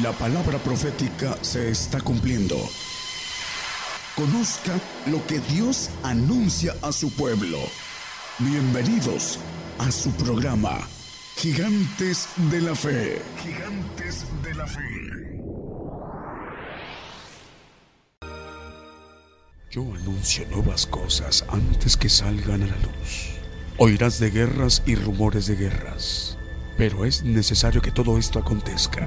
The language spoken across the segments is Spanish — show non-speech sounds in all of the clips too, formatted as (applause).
La palabra profética se está cumpliendo. Conozca lo que Dios anuncia a su pueblo. Bienvenidos a su programa, Gigantes de la Fe. Gigantes de la Fe. Yo anuncio nuevas cosas antes que salgan a la luz. Oirás de guerras y rumores de guerras, pero es necesario que todo esto acontezca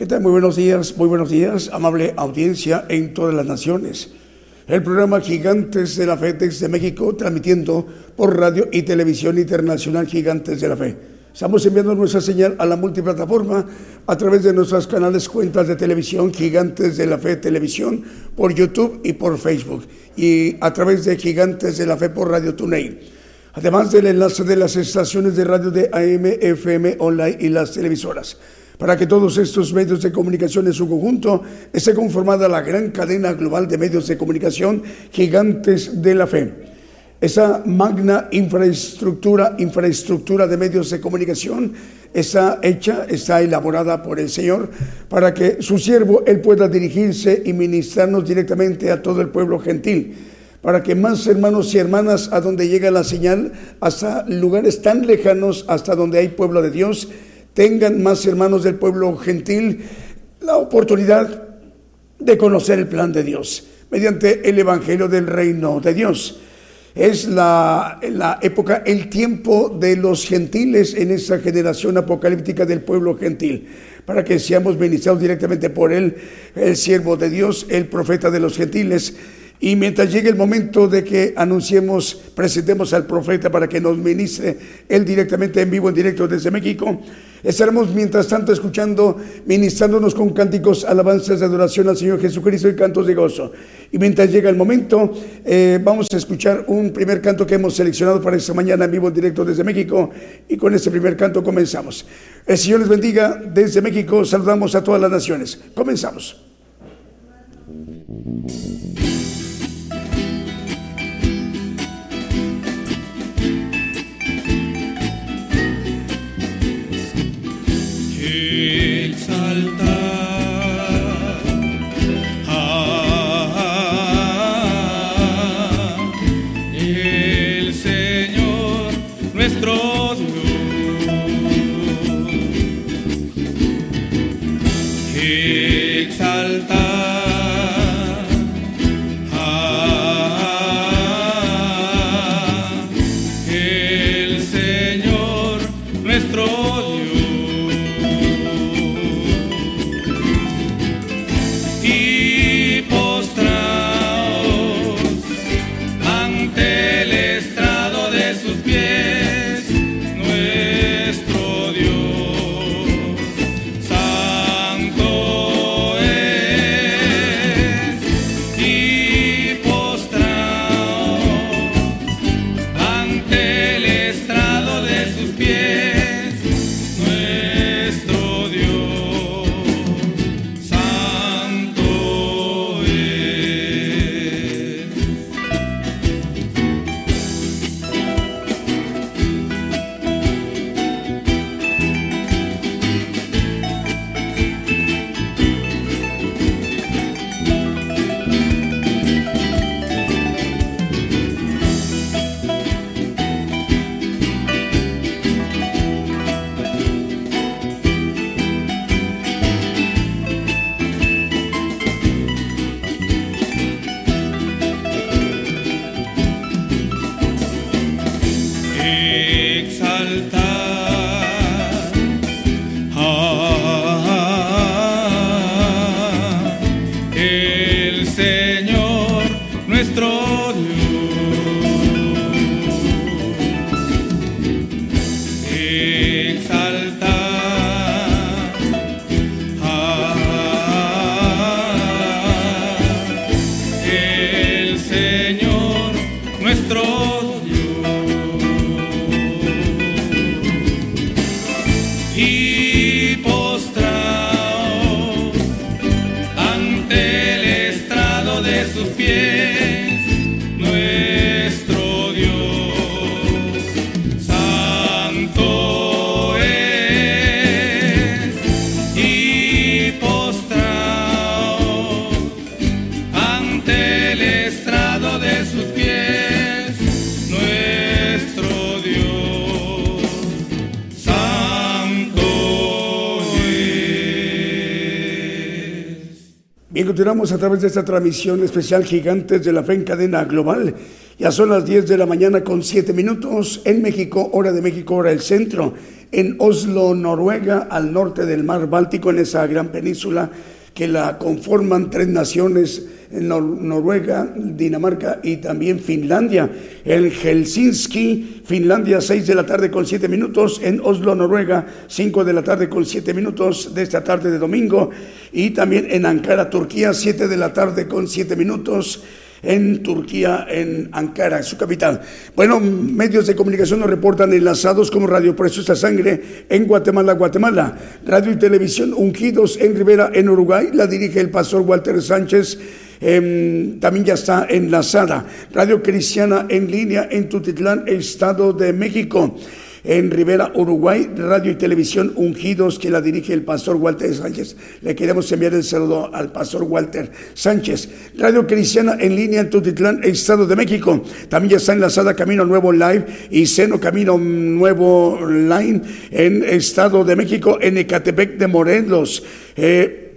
¿Qué tal? Muy buenos días, muy buenos días, amable audiencia en todas las naciones. El programa Gigantes de la Fe desde México, transmitiendo por radio y televisión internacional Gigantes de la Fe. Estamos enviando nuestra señal a la multiplataforma a través de nuestras canales cuentas de televisión Gigantes de la Fe Televisión por YouTube y por Facebook y a través de Gigantes de la Fe por Radio TuneIn. Además del enlace de las estaciones de radio de AM, FM, online y las televisoras para que todos estos medios de comunicación en su conjunto esté conformada la gran cadena global de medios de comunicación gigantes de la fe. Esa magna infraestructura, infraestructura de medios de comunicación está hecha, está elaborada por el Señor para que su siervo él pueda dirigirse y ministrarnos directamente a todo el pueblo gentil para que más hermanos y hermanas a donde llega la señal, hasta lugares tan lejanos, hasta donde hay pueblo de Dios, tengan más hermanos del pueblo gentil la oportunidad de conocer el plan de Dios mediante el Evangelio del Reino de Dios. Es la, la época, el tiempo de los gentiles en esa generación apocalíptica del pueblo gentil, para que seamos ministrados directamente por él, el siervo de Dios, el profeta de los gentiles, y mientras llegue el momento de que anunciemos, presentemos al profeta para que nos ministre él directamente en vivo, en directo desde México, estaremos mientras tanto escuchando, ministrándonos con cánticos, alabanzas de adoración al Señor Jesucristo y cantos de gozo. Y mientras llega el momento, eh, vamos a escuchar un primer canto que hemos seleccionado para esta mañana en vivo, directo desde México. Y con este primer canto comenzamos. El Señor les bendiga desde México. Saludamos a todas las naciones. Comenzamos. exaltar. Continuamos a través de esta transmisión especial Gigantes de la Fe en cadena global. Ya son las 10 de la mañana con 7 minutos en México, hora de México, hora del centro. En Oslo, Noruega, al norte del mar Báltico, en esa gran península que la conforman tres naciones en Noruega, Dinamarca y también Finlandia. En Helsinki, Finlandia, 6 de la tarde con 7 minutos. En Oslo, Noruega, 5 de la tarde con 7 minutos de esta tarde de domingo. Y también en Ankara, Turquía, 7 de la tarde con 7 minutos en Turquía, en Ankara, su capital. Bueno, medios de comunicación nos reportan enlazados como Radio Preciosa Sangre en Guatemala, Guatemala. Radio y Televisión Ungidos en Rivera, en Uruguay. La dirige el pastor Walter Sánchez Em, también ya está enlazada. Radio Cristiana en línea en Tutitlán, Estado de México. En Rivera, Uruguay, radio y televisión ungidos que la dirige el pastor Walter Sánchez. Le queremos enviar el saludo al pastor Walter Sánchez. Radio Cristiana en línea en Tutitlán, Estado de México. También ya está enlazada Camino Nuevo Live y Seno Camino Nuevo Line en Estado de México, en Ecatepec de Morelos. Eh,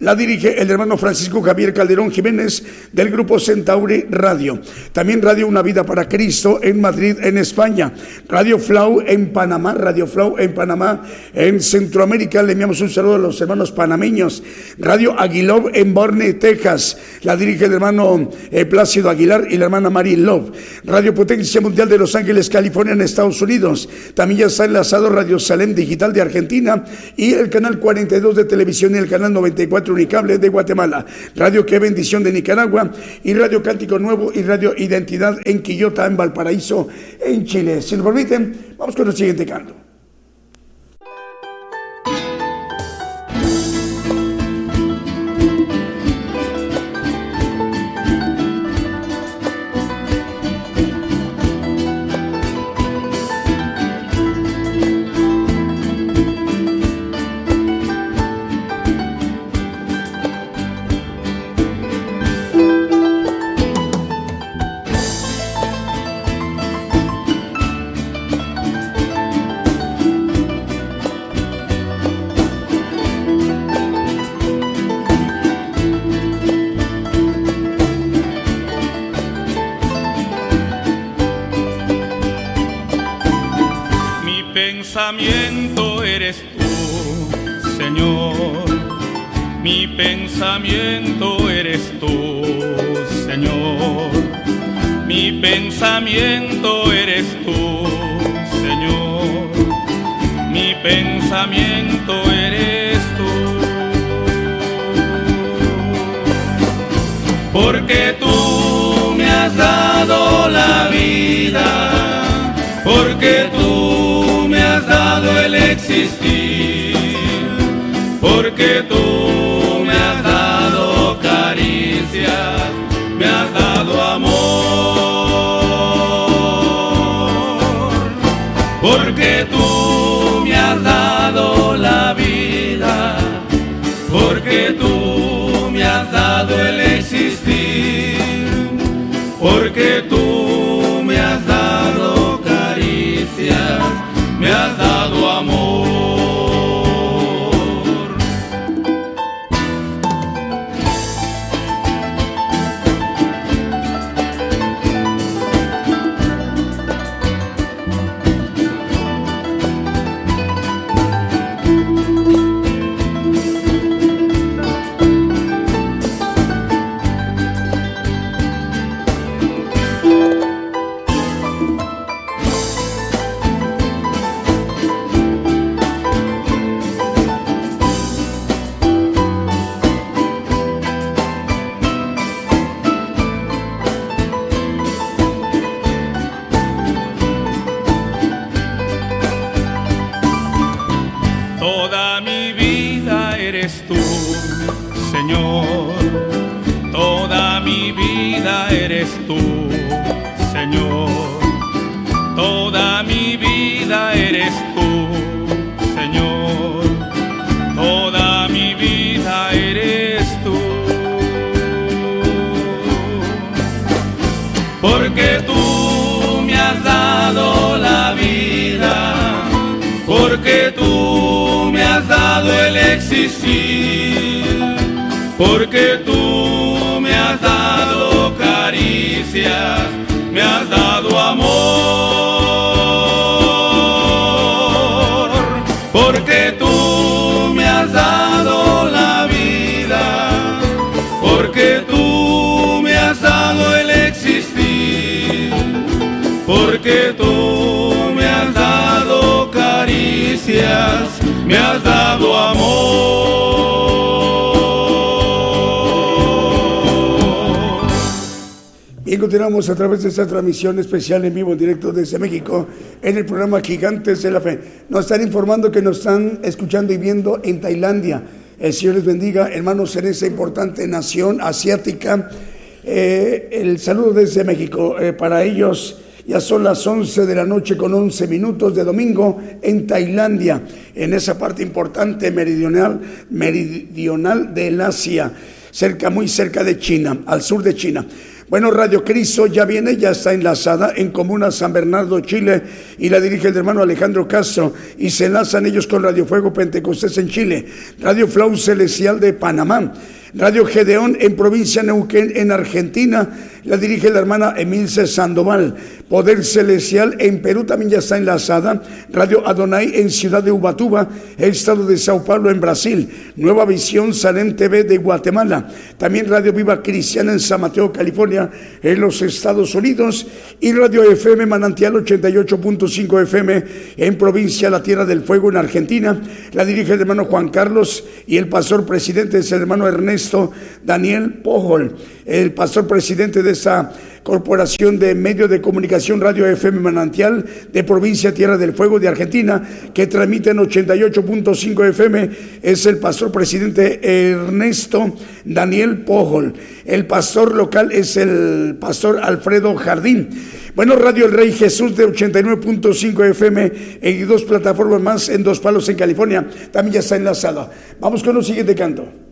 la dirige el hermano Francisco Javier Calderón Jiménez del grupo Centauri Radio. También Radio Una Vida para Cristo en Madrid, en España. Radio Flau en Panamá, Radio Flau en Panamá, en Centroamérica. Le enviamos un saludo a los hermanos panameños. Radio Aguilov en Borne, Texas. La dirige el hermano eh, Plácido Aguilar y la hermana Mari Love. Radio Potencia Mundial de Los Ángeles, California, en Estados Unidos. También ya está enlazado Radio Salem Digital de Argentina y el canal 42 de televisión y el canal 94 Unicable de Guatemala, Radio Qué Bendición de Nicaragua y Radio Cántico Nuevo y Radio Identidad en Quillota, en Valparaíso, en Chile. Si nos permiten, vamos con el siguiente canto. Pensamiento eres tú, Señor. Mi pensamiento eres tú, Señor. Mi pensamiento eres tú. Porque tú me has dado la vida, porque tú dado el existir, porque tú me has dado amor, porque tú me has dado la vida, porque tú me has dado el existir, porque tú me has dado Continuamos a través de esta transmisión especial en vivo, en directo desde México, en el programa Gigantes de la Fe. Nos están informando que nos están escuchando y viendo en Tailandia. El Señor les bendiga, hermanos, en esa importante nación asiática. Eh, el saludo desde México. Eh, para ellos ya son las 11 de la noche con 11 minutos de domingo en Tailandia, en esa parte importante meridional, meridional del Asia, cerca, muy cerca de China, al sur de China. Bueno, Radio Cristo ya viene, ya está enlazada en Comuna San Bernardo, Chile, y la dirige el hermano Alejandro Castro, y se enlazan ellos con Radio Fuego Pentecostés en Chile, Radio Flau Celestial de Panamá, Radio Gedeón en provincia Neuquén en Argentina, la dirige la hermana Emilce Sandoval. Poder Celestial en Perú también ya está enlazada. Radio Adonai en Ciudad de Ubatuba, estado de Sao Paulo en Brasil. Nueva Visión Salem TV de Guatemala. También Radio Viva Cristiana en San Mateo, California, en los Estados Unidos. Y Radio FM Manantial 88.5 FM en provincia La Tierra del Fuego en Argentina. La dirige el hermano Juan Carlos y el pastor presidente es el hermano Ernesto Daniel Pojol, el pastor presidente de esa Corporación de Medios de Comunicación Radio FM Manantial de Provincia Tierra del Fuego de Argentina, que transmite en 88.5 FM, es el pastor presidente Ernesto Daniel Pojol. El pastor local es el pastor Alfredo Jardín. Bueno, Radio El Rey Jesús de 89.5 FM en dos plataformas más en Dos Palos en California. También ya está enlazada. Vamos con el siguiente canto.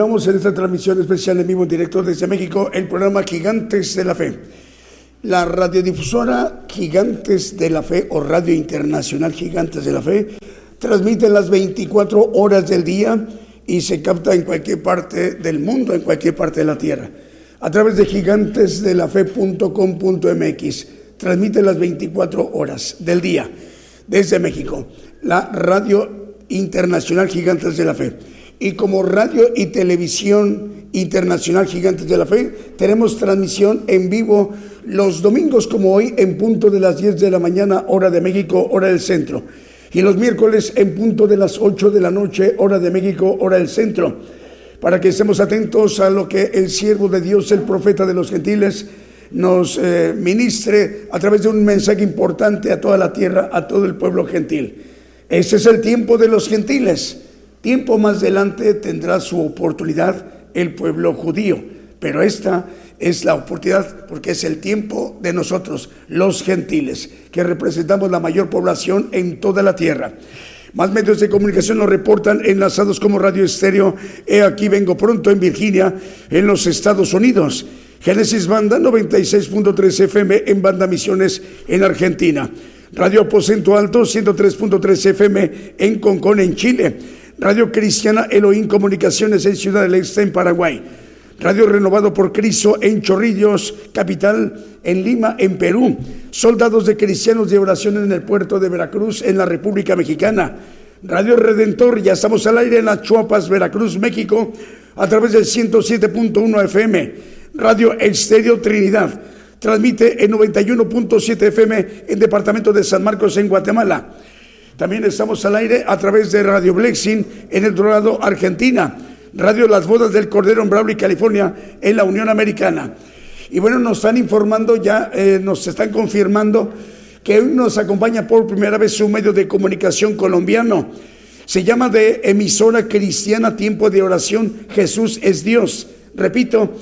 En esta transmisión especial en vivo en directo desde México, el programa Gigantes de la Fe. La radiodifusora Gigantes de la Fe o Radio Internacional Gigantes de la Fe transmite las 24 horas del día y se capta en cualquier parte del mundo, en cualquier parte de la tierra. A través de gigantesdelafe.com.mx transmite las 24 horas del día desde México. La Radio Internacional Gigantes de la Fe. Y como radio y televisión internacional Gigantes de la Fe, tenemos transmisión en vivo los domingos como hoy en punto de las 10 de la mañana, hora de México, hora del centro. Y los miércoles en punto de las 8 de la noche, hora de México, hora del centro. Para que estemos atentos a lo que el siervo de Dios, el profeta de los gentiles, nos eh, ministre a través de un mensaje importante a toda la tierra, a todo el pueblo gentil. Ese es el tiempo de los gentiles. Tiempo más adelante tendrá su oportunidad el pueblo judío, pero esta es la oportunidad porque es el tiempo de nosotros, los gentiles, que representamos la mayor población en toda la tierra. Más medios de comunicación nos reportan enlazados como Radio Estéreo. He aquí vengo pronto en Virginia, en los Estados Unidos. Génesis Banda 96.3 FM en Banda Misiones en Argentina. Radio Aposento Alto 103.3 FM en Concón en Chile. Radio Cristiana Elohim Comunicaciones en Ciudad del Este en Paraguay. Radio Renovado por Cristo en Chorrillos, capital, en Lima, en Perú. Soldados de Cristianos de Oración en el puerto de Veracruz, en la República Mexicana. Radio Redentor, ya estamos al aire en las Chuapas, Veracruz, México, a través del 107.1 FM. Radio Estéreo Trinidad, transmite en 91.7 FM en Departamento de San Marcos, en Guatemala. También estamos al aire a través de Radio Blexing en El Dorado, Argentina. Radio Las Bodas del Cordero en Brawley, California, en la Unión Americana. Y bueno, nos están informando ya, eh, nos están confirmando que hoy nos acompaña por primera vez un medio de comunicación colombiano. Se llama de emisora cristiana Tiempo de Oración, Jesús es Dios. Repito,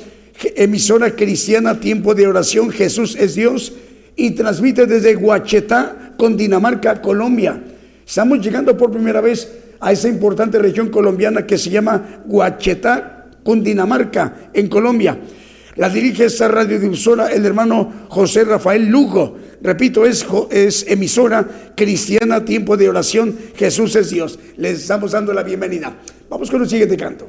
emisora cristiana Tiempo de Oración, Jesús es Dios. Y transmite desde Guachetá, con Dinamarca, Colombia. Estamos llegando por primera vez a esa importante región colombiana que se llama Guachetá, Cundinamarca, en Colombia. La dirige esta radiodifusora el hermano José Rafael Lugo. Repito, es, es, emisora cristiana, tiempo de oración, Jesús es Dios. Les estamos dando la bienvenida. Vamos con el siguiente canto.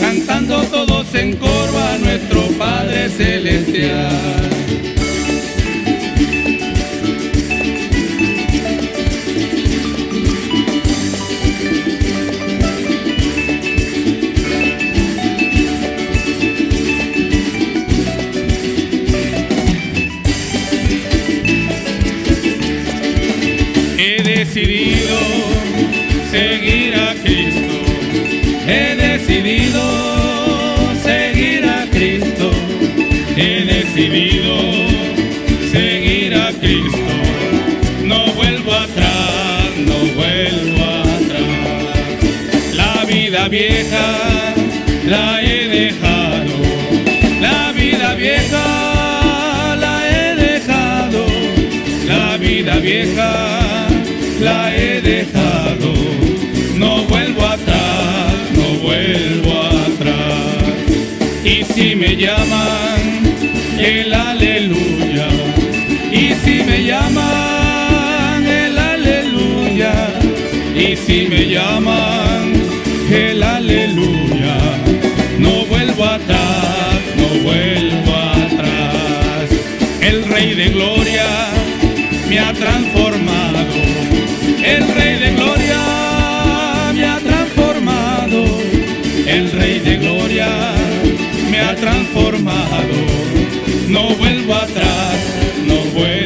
cantando todos en coro a nuestro Padre Celestial. Vieja la he dejado, no vuelvo atrás, no vuelvo atrás. Y si me llaman, el aleluya, y si me llaman, el aleluya, y si me llaman, me ha transformado. El Rey de Gloria me ha transformado, el Rey de Gloria me ha transformado, no vuelvo atrás, no vuelvo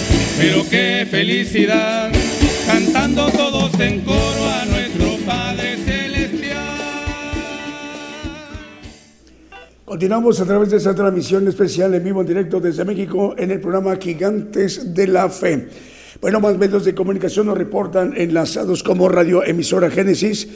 pero qué felicidad, cantando todos en coro a nuestro Padre Celestial. Continuamos a través de esta transmisión especial en vivo en directo desde México en el programa Gigantes de la Fe. Bueno, más medios de comunicación nos reportan enlazados como Radio Emisora Génesis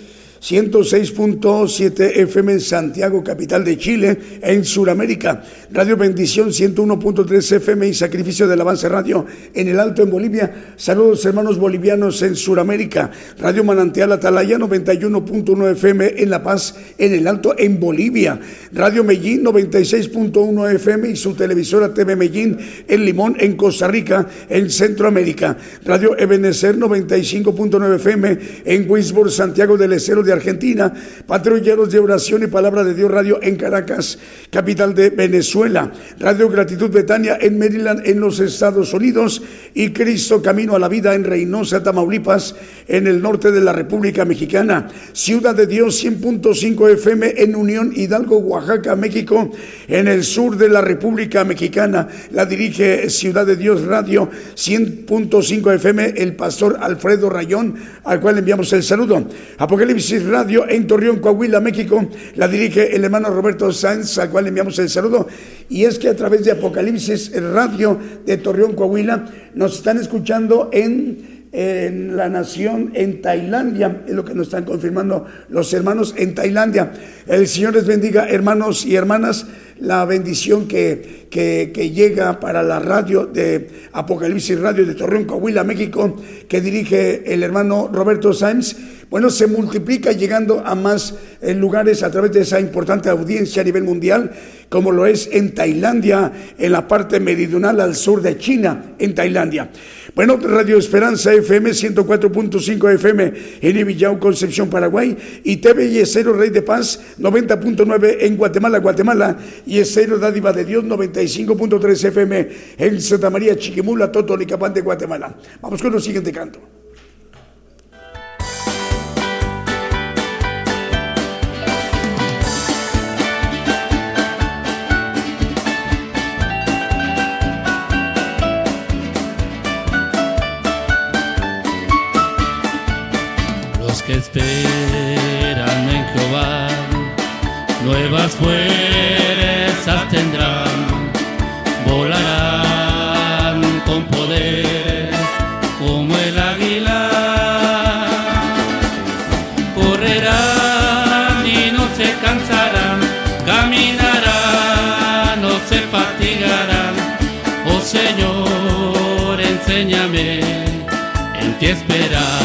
106.7 FM en Santiago, capital de Chile, en Sudamérica. Radio Bendición 101.3 FM y Sacrificio del Avance Radio en el Alto en Bolivia. Saludos hermanos bolivianos en Sudamérica. Radio Manantial Atalaya 91.1 FM en La Paz en el Alto en Bolivia. Radio Medellín 96.1 FM y su televisora TV Medellín en Limón en Costa Rica en Centroamérica. Radio Ebenecer 95.9 FM en Winsburg, Santiago del Estero de Argentina, Patrulleros de Oración y Palabra de Dios Radio en Caracas, capital de Venezuela, Radio Gratitud Betania en Maryland, en los Estados Unidos, y Cristo Camino a la Vida en Reynosa, Tamaulipas, en el norte de la República Mexicana, Ciudad de Dios 100.5 FM en Unión Hidalgo, Oaxaca, México, en el sur de la República Mexicana, la dirige Ciudad de Dios Radio 100.5 FM, el pastor Alfredo Rayón, al cual enviamos el saludo. Apocalipsis Radio en Torreón, Coahuila, México. La dirige el hermano Roberto Sáenz, al cual enviamos el saludo. Y es que a través de Apocalipsis Radio de Torreón, Coahuila, nos están escuchando en en la nación, en Tailandia, es lo que nos están confirmando los hermanos en Tailandia. El Señor les bendiga, hermanos y hermanas, la bendición que, que, llega para la radio de Apocalipsis Radio de Torreón, Coahuila, México, que dirige el hermano Roberto Sáenz bueno, se multiplica llegando a más eh, lugares a través de esa importante audiencia a nivel mundial, como lo es en Tailandia, en la parte meridional al sur de China, en Tailandia. Bueno, Radio Esperanza FM 104.5 FM en Ibillau, Concepción, Paraguay, y TV y Esero Rey de Paz 90.9 en Guatemala, Guatemala, y Esero Dádiva de Dios 95.3 FM en Santa María, Chiquimula, Totonicapán de Guatemala. Vamos con el siguiente canto. Fuerzas tendrán, volarán con poder como el águila, correrán y no se cansarán, caminarán, no se fatigarán, oh Señor, enséñame en ti esperar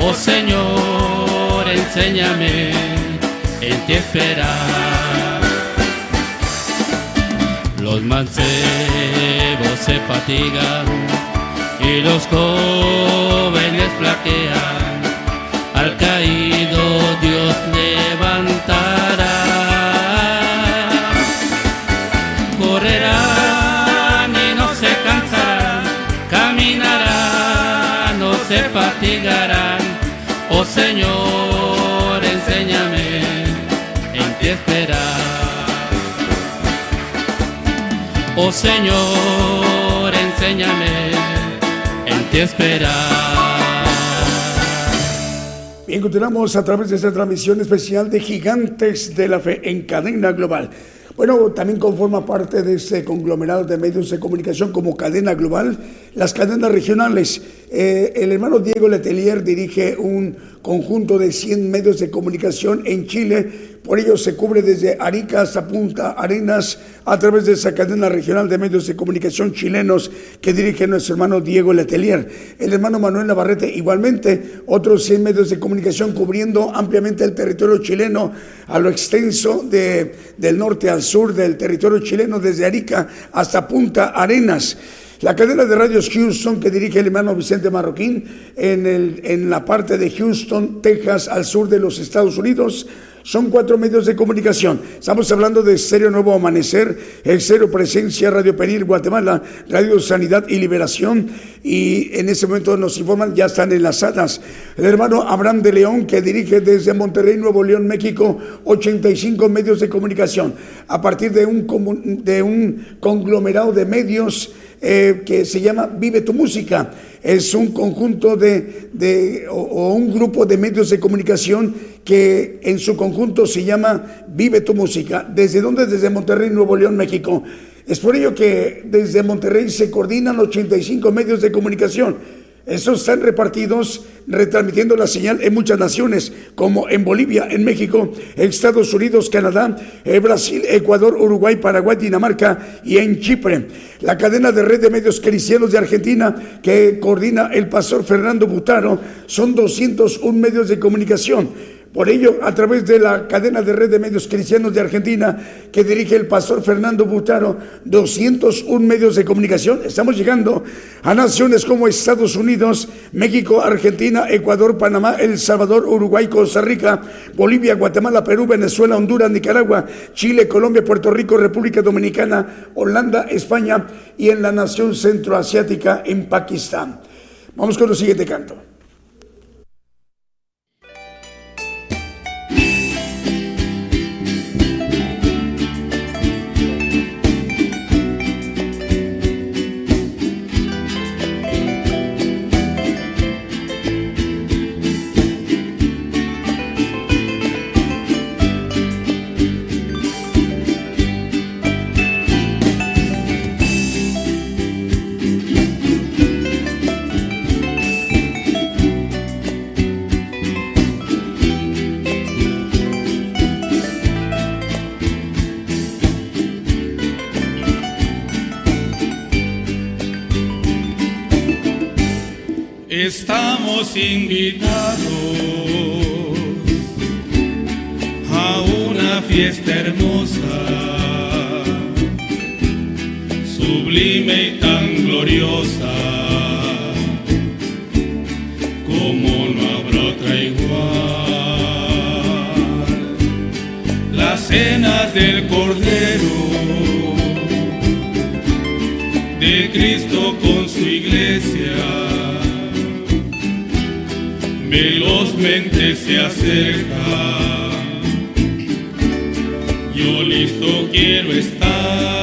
Oh Señor, enséñame en ti esperar los mancebos se fatigan y los jóvenes flaquean. Al caído Señor, enséñame en ti esperar. Oh Señor, enséñame en ti esperar. Bien, continuamos a través de esta transmisión especial de Gigantes de la Fe en cadena global. Bueno, también conforma parte de ese conglomerado de medios de comunicación como cadena global, las cadenas regionales. Eh, el hermano Diego Letelier dirige un conjunto de 100 medios de comunicación en Chile por ello se cubre desde Arica hasta Punta Arenas a través de esa cadena regional de medios de comunicación chilenos que dirige nuestro hermano Diego Letelier. El hermano Manuel Navarrete igualmente, otros 100 medios de comunicación cubriendo ampliamente el territorio chileno a lo extenso de, del norte al del territorio chileno desde Arica hasta Punta Arenas. La cadena de radios Houston que dirige el hermano Vicente Marroquín en, el, la parte de Houston, Texas, al sur de los Estados Unidos, son cuatro medios de comunicación. Estamos hablando de Estéreo Nuevo Amanecer, Estéreo Presencia, Radio Penil, Guatemala, Radio Sanidad y Liberación. Y en ese momento nos informan, ya están enlazadas. El hermano Abraham de León, que dirige desde Monterrey, Nuevo León, México, 85 medios de comunicación. A partir de un conglomerado de medios eh, que se llama Vive tu Música. Es un conjunto de, de o, un grupo de medios de comunicación que en su conjunto se llama Vive tu Música. ¿Desde dónde? Desde Monterrey, Nuevo León, México. Es por ello que desde Monterrey se coordinan 85 medios de comunicación Estos están repartidos, retransmitiendo la señal en muchas naciones, como en Bolivia, en México, Estados Unidos, Canadá, eh, Brasil, Ecuador, Uruguay, Paraguay, Dinamarca y en Chipre. La cadena de red de medios cristianos de Argentina, que coordina el pastor Fernando Butaro, son 201 medios de comunicación por ello, a través de la cadena de red de medios cristianos de Argentina que dirige el pastor Fernando Butaro, 201 medios de comunicación, estamos llegando a naciones como Estados Unidos, México, Argentina, Ecuador, Panamá, El Salvador, Uruguay, Costa Rica, Bolivia, Guatemala, Perú, Venezuela, Honduras, Nicaragua, Chile, Colombia, Puerto Rico, República Dominicana, Holanda, España y en la nación centroasiática en Pakistán. Vamos con el siguiente canto. Estamos invitados a una fiesta hermosa, sublime y tan gloriosa, como no habrá otra igual. Las cenas del Cordero de Cristo con su iglesia velozmente se acerca. Yo listo quiero estar.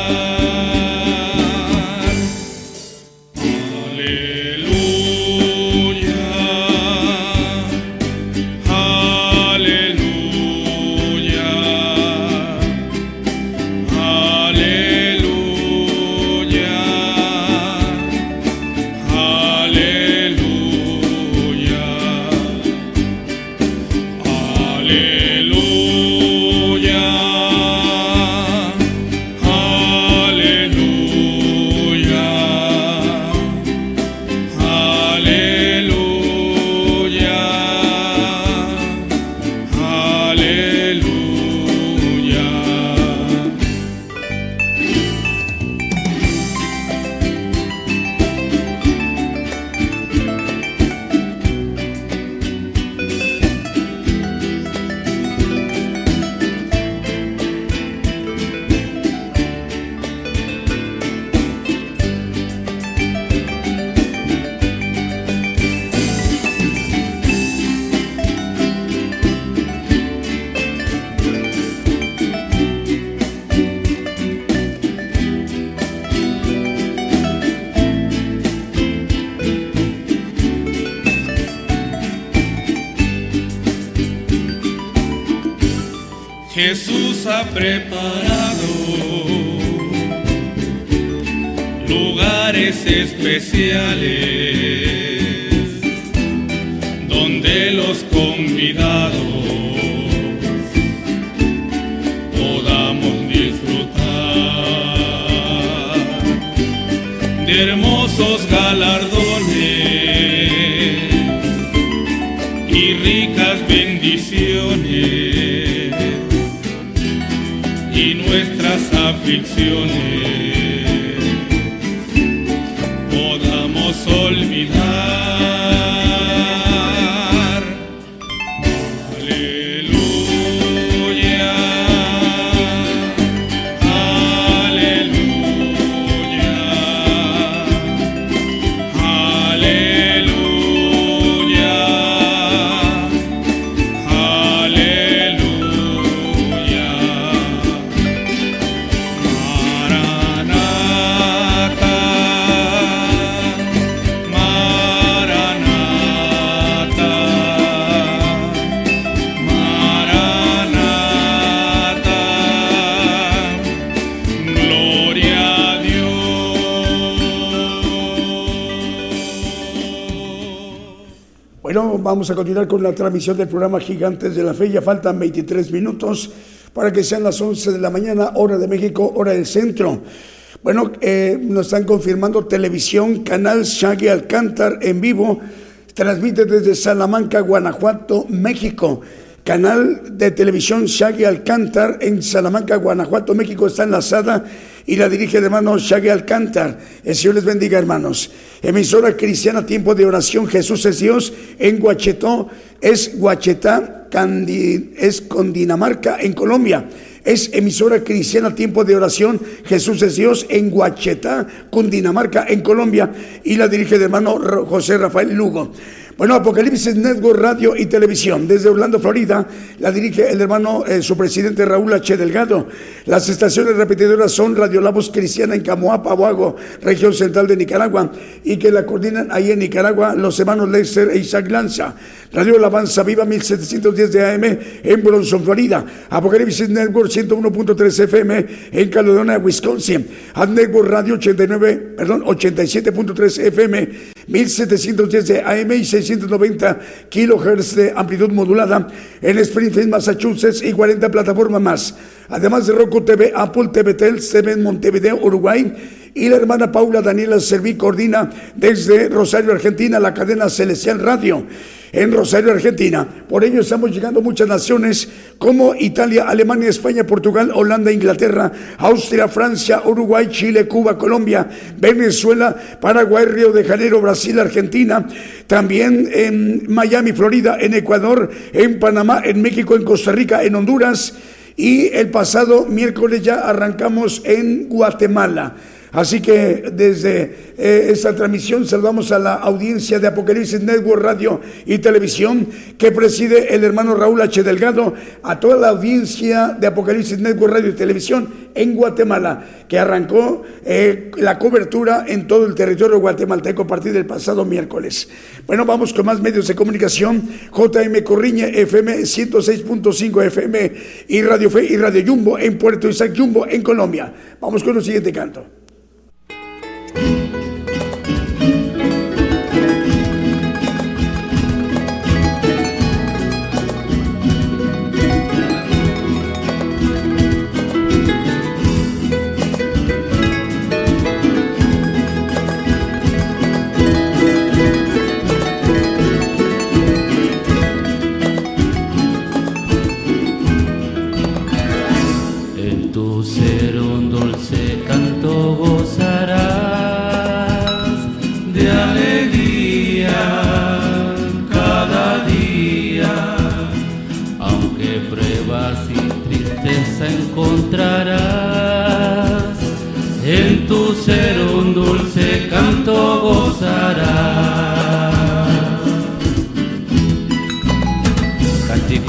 Con la transmisión del programa Gigantes de la Fe. Ya faltan 23 minutos para que sean las 11 de la mañana, hora de México, hora del centro. Bueno, eh, nos están confirmando televisión, canal Shaggy Alcántar en vivo, transmite desde Salamanca, Guanajuato, México. Canal de televisión Shaggy Alcántar en Salamanca, Guanajuato, México está enlazada y la dirige el hermano Shaggy Alcántar. El Señor les bendiga, hermanos. Emisora cristiana Tiempo de Oración, Jesús es Dios en Guachetó, es Guachetá, es con Dinamarca en Colombia. Es emisora cristiana Tiempo de Oración, Jesús es Dios en Guachetá, Cundinamarca en Colombia y la dirige el hermano José Rafael Lugo. Bueno, Apocalipsis Network Radio y Televisión. Desde Orlando, Florida, la dirige el hermano, eh, su presidente Raúl H. Delgado. Las estaciones repetidoras son Radio La Voz Cristiana en Camoapa, Aguago, región central de Nicaragua, y que la coordinan ahí en Nicaragua los hermanos Lester e Isaac Lanza. Radio Alabanza Viva 1710 de AM en Bronson, Florida. Apocalipsis Network 101.3 FM en Caledonia, Wisconsin. Ad Network Radio 89, perdón, 87.3 FM 1710 de AM y 690 kilohertz de amplitud modulada en Springfield, Massachusetts y 40 plataformas más. Además de Roku TV, Apple TV, Tel, Montevideo, Uruguay y la hermana Paula Daniela Serví coordina desde Rosario, Argentina, la cadena Celestial Radio en Rosario, Argentina. Por ello estamos llegando a muchas naciones como Italia, Alemania, España, Portugal, Holanda, Inglaterra, Austria, Francia, Uruguay, Chile, Cuba, Colombia, Venezuela, Paraguay, Río de Janeiro, Brasil, Argentina, también en Miami, Florida, en Ecuador, en Panamá, en México, en Costa Rica, en Honduras y el pasado miércoles ya arrancamos en Guatemala. Así que desde eh, esta transmisión saludamos a la audiencia de Apocalipsis Network Radio y Televisión que preside el hermano Raúl H. Delgado, a toda la audiencia de Apocalipsis Network Radio y Televisión en Guatemala, que arrancó eh, la cobertura en todo el territorio guatemalteco a partir del pasado miércoles. Bueno, vamos con más medios de comunicación. JM Corriña, FM 106.5 FM y Radio Fe y Radio Jumbo en Puerto Isaac Jumbo en Colombia. Vamos con el siguiente canto.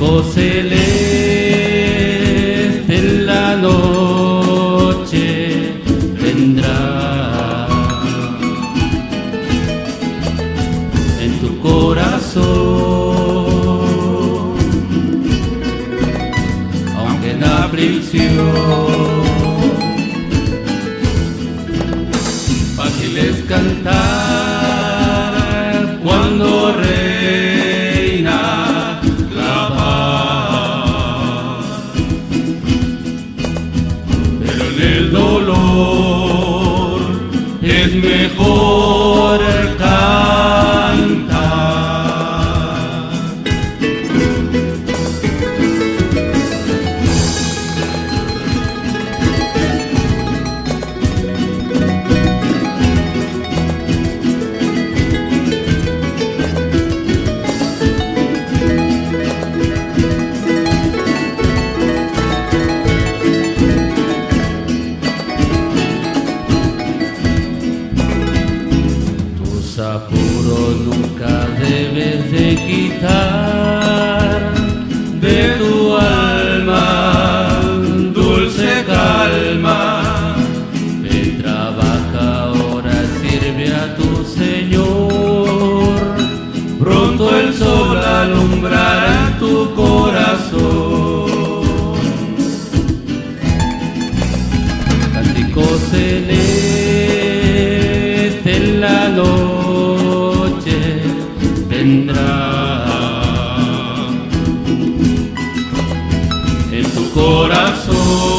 Cántico celeste corazón.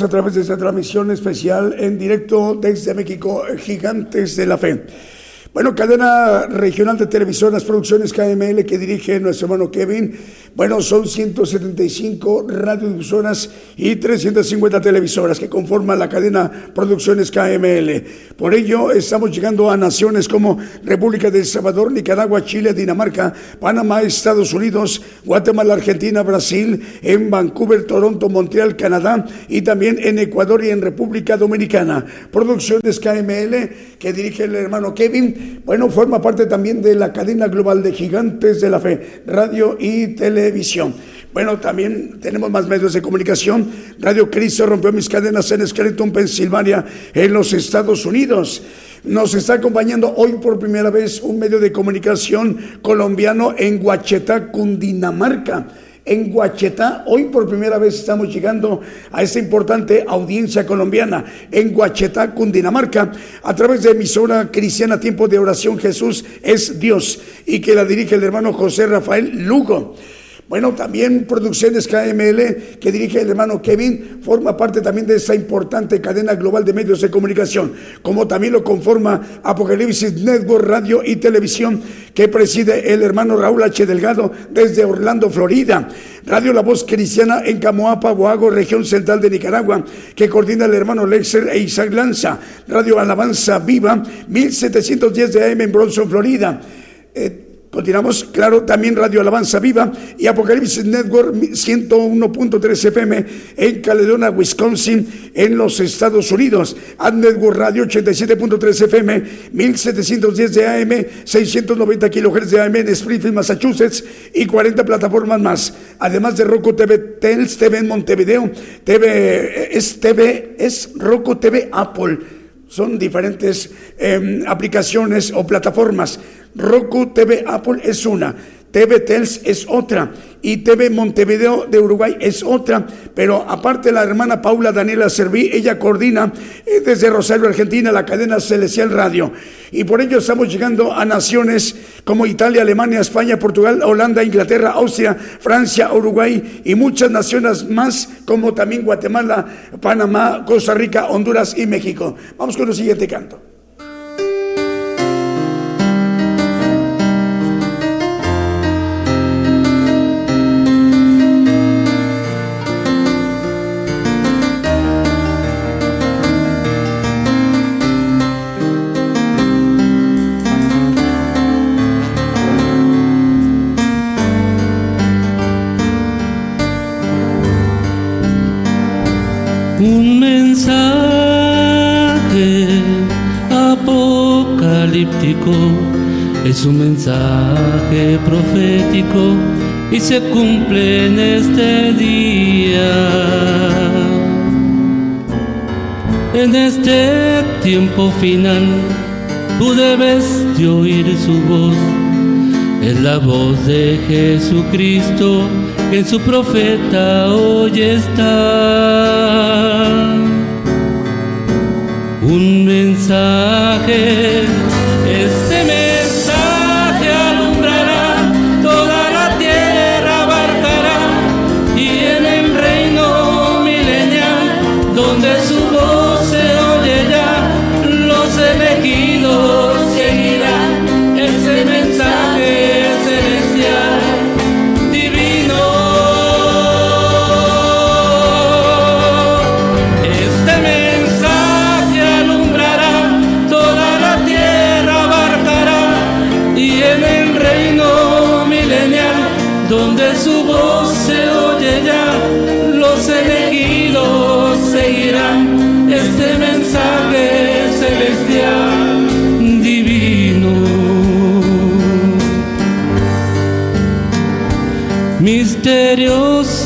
A través de esta transmisión especial en directo desde México, Gigantes de la Fe. Bueno, cadena regional de televisoras, producciones KML que dirige nuestro hermano Kevin. Bueno, son 175 radiodifusoras y 350 televisoras que conforman la cadena Producciones KML. Por ello, estamos llegando a naciones como República de El Salvador, Nicaragua, Chile, Dinamarca, Panamá, Estados Unidos, Guatemala, Argentina, Brasil, en Vancouver, Toronto, Montreal, Canadá y también en Ecuador y en República Dominicana. Producciones KML que dirige el hermano Kevin bueno, forma parte también de la cadena global de gigantes de la fe, radio y televisión. Bueno, también tenemos más medios de comunicación. Radio Cristo rompió mis cadenas en Scranton, Pensilvania, en los Estados Unidos. Nos está acompañando hoy por primera vez un medio de comunicación colombiano en Huachetá, Cundinamarca en Guachetá. Hoy por primera vez estamos llegando a esta importante audiencia colombiana en Guachetá, Cundinamarca, a través de emisora cristiana Tiempo de Oración Jesús es Dios y que la dirige el hermano José Rafael Lugo. Bueno, también Producciones KML, que dirige el hermano Kevin, forma parte también de esa importante cadena global de medios de comunicación, como también lo conforma Apocalipsis Network Radio y Televisión, que preside el hermano Raúl H. Delgado desde Orlando, Florida. Radio La Voz Cristiana en Camoapa, Boago, región central de Nicaragua, que coordina el hermano Lexer e Isaac Lanza. Radio Alabanza Viva, 1710 de AM en Bronson, Florida. Eh, Continuamos, claro, también Radio Alabanza Viva y Apocalipsis Network 101.3 FM en Caledonia, Wisconsin, en los Estados Unidos. Ad Network Radio 87.3 FM, 1710 de AM, 690 kHz de AM en Springfield, Massachusetts y 40 plataformas más. Además de Roku TV Tels, TV en Montevideo, TV es TV, es Roku TV Apple. Son diferentes em, aplicaciones o plataformas. Roku TV Apple es una, TV Tels es otra y TV Montevideo de Uruguay es otra, pero aparte la hermana Paula Daniela Serví, ella coordina eh, desde Rosario, Argentina, la cadena Celestial Radio. Y por ello estamos llegando a naciones como Italia, Alemania, España, Portugal, Holanda, Inglaterra, Austria, Francia, Uruguay y muchas naciones más, como también Guatemala, Panamá, Costa Rica, Honduras y México. Vamos con el siguiente canto. Es un mensaje profético y se cumple en este día. En este tiempo final, tú debes de oír su voz. Es la voz de Jesucristo que en su profeta hoy está. Un mensaje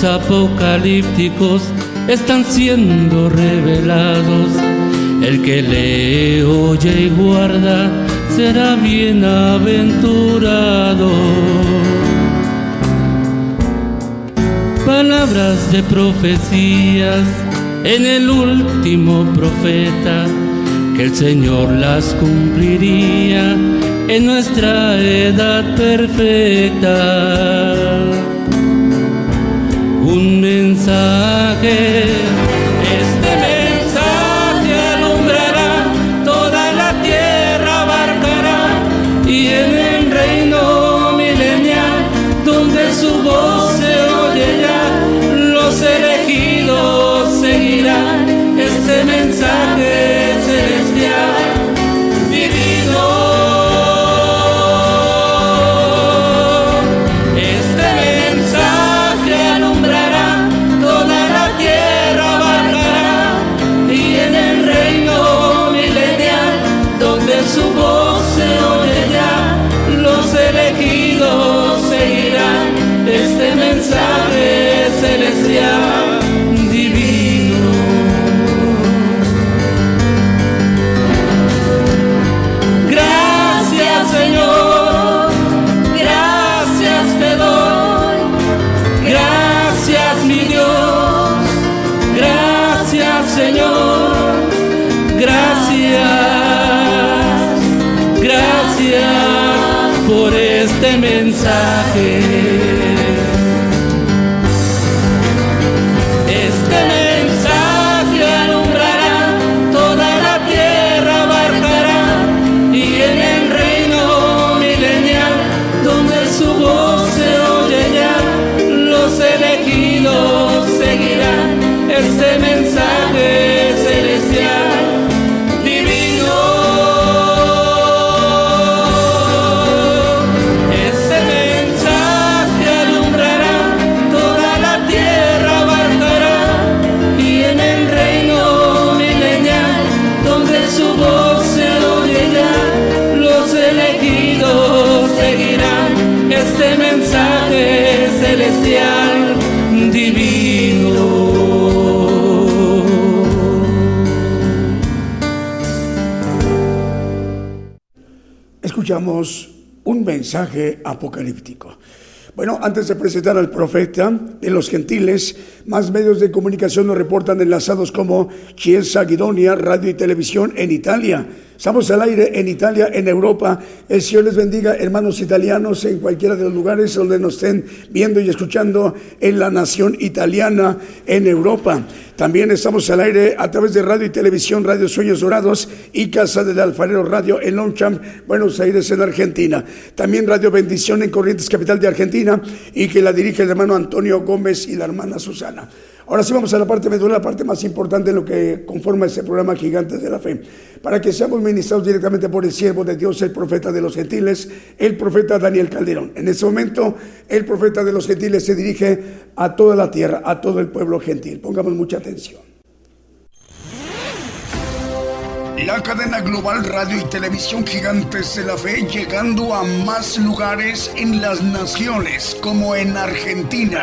apocalípticos están siendo revelados. El que lee, oye y guarda será bienaventurado. Palabras de profecías en el último profeta, que el Señor las cumpliría en nuestra edad perfecta un mensaje. mensaje. Escuchamos un mensaje apocalíptico. Bueno, antes de presentar al profeta de los gentiles, más medios de comunicación nos reportan enlazados como Chiesa Guidonia, radio y televisión en Italia, Estamos al aire en Italia, en Europa. El Señor les bendiga, hermanos italianos, en cualquiera de los lugares donde nos estén viendo y escuchando en la nación italiana, en Europa. También estamos al aire a través de radio y televisión, Radio Sueños Dorados y Casa del Alfarero Radio en Longchamp, Buenos Aires, en Argentina. También Radio Bendición en Corrientes, capital de Argentina, y que la dirige el hermano Antonio Gómez y la hermana Susana. Ahora sí vamos a la parte medular, la parte más importante de lo que conforma este programa Gigantes de la Fe. Para que seamos ministrados directamente por el siervo de Dios, el profeta de los gentiles, el profeta Daniel Calderón. En este momento, el profeta de los gentiles se dirige a toda la tierra, a todo el pueblo gentil. Pongamos mucha atención. La cadena global radio y televisión Gigantes de la Fe llegando a más lugares en las naciones como en Argentina.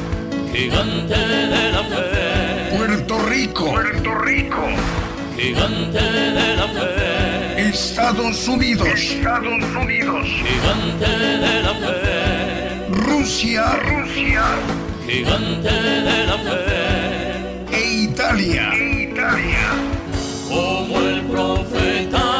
gigante de la fe. Puerto Rico, Puerto Rico, gigante de la fe. Estados Unidos, Estados Unidos, gigante de la fe. Rusia, Rusia, gigante de la fe. e Italia. Italia, como el profeta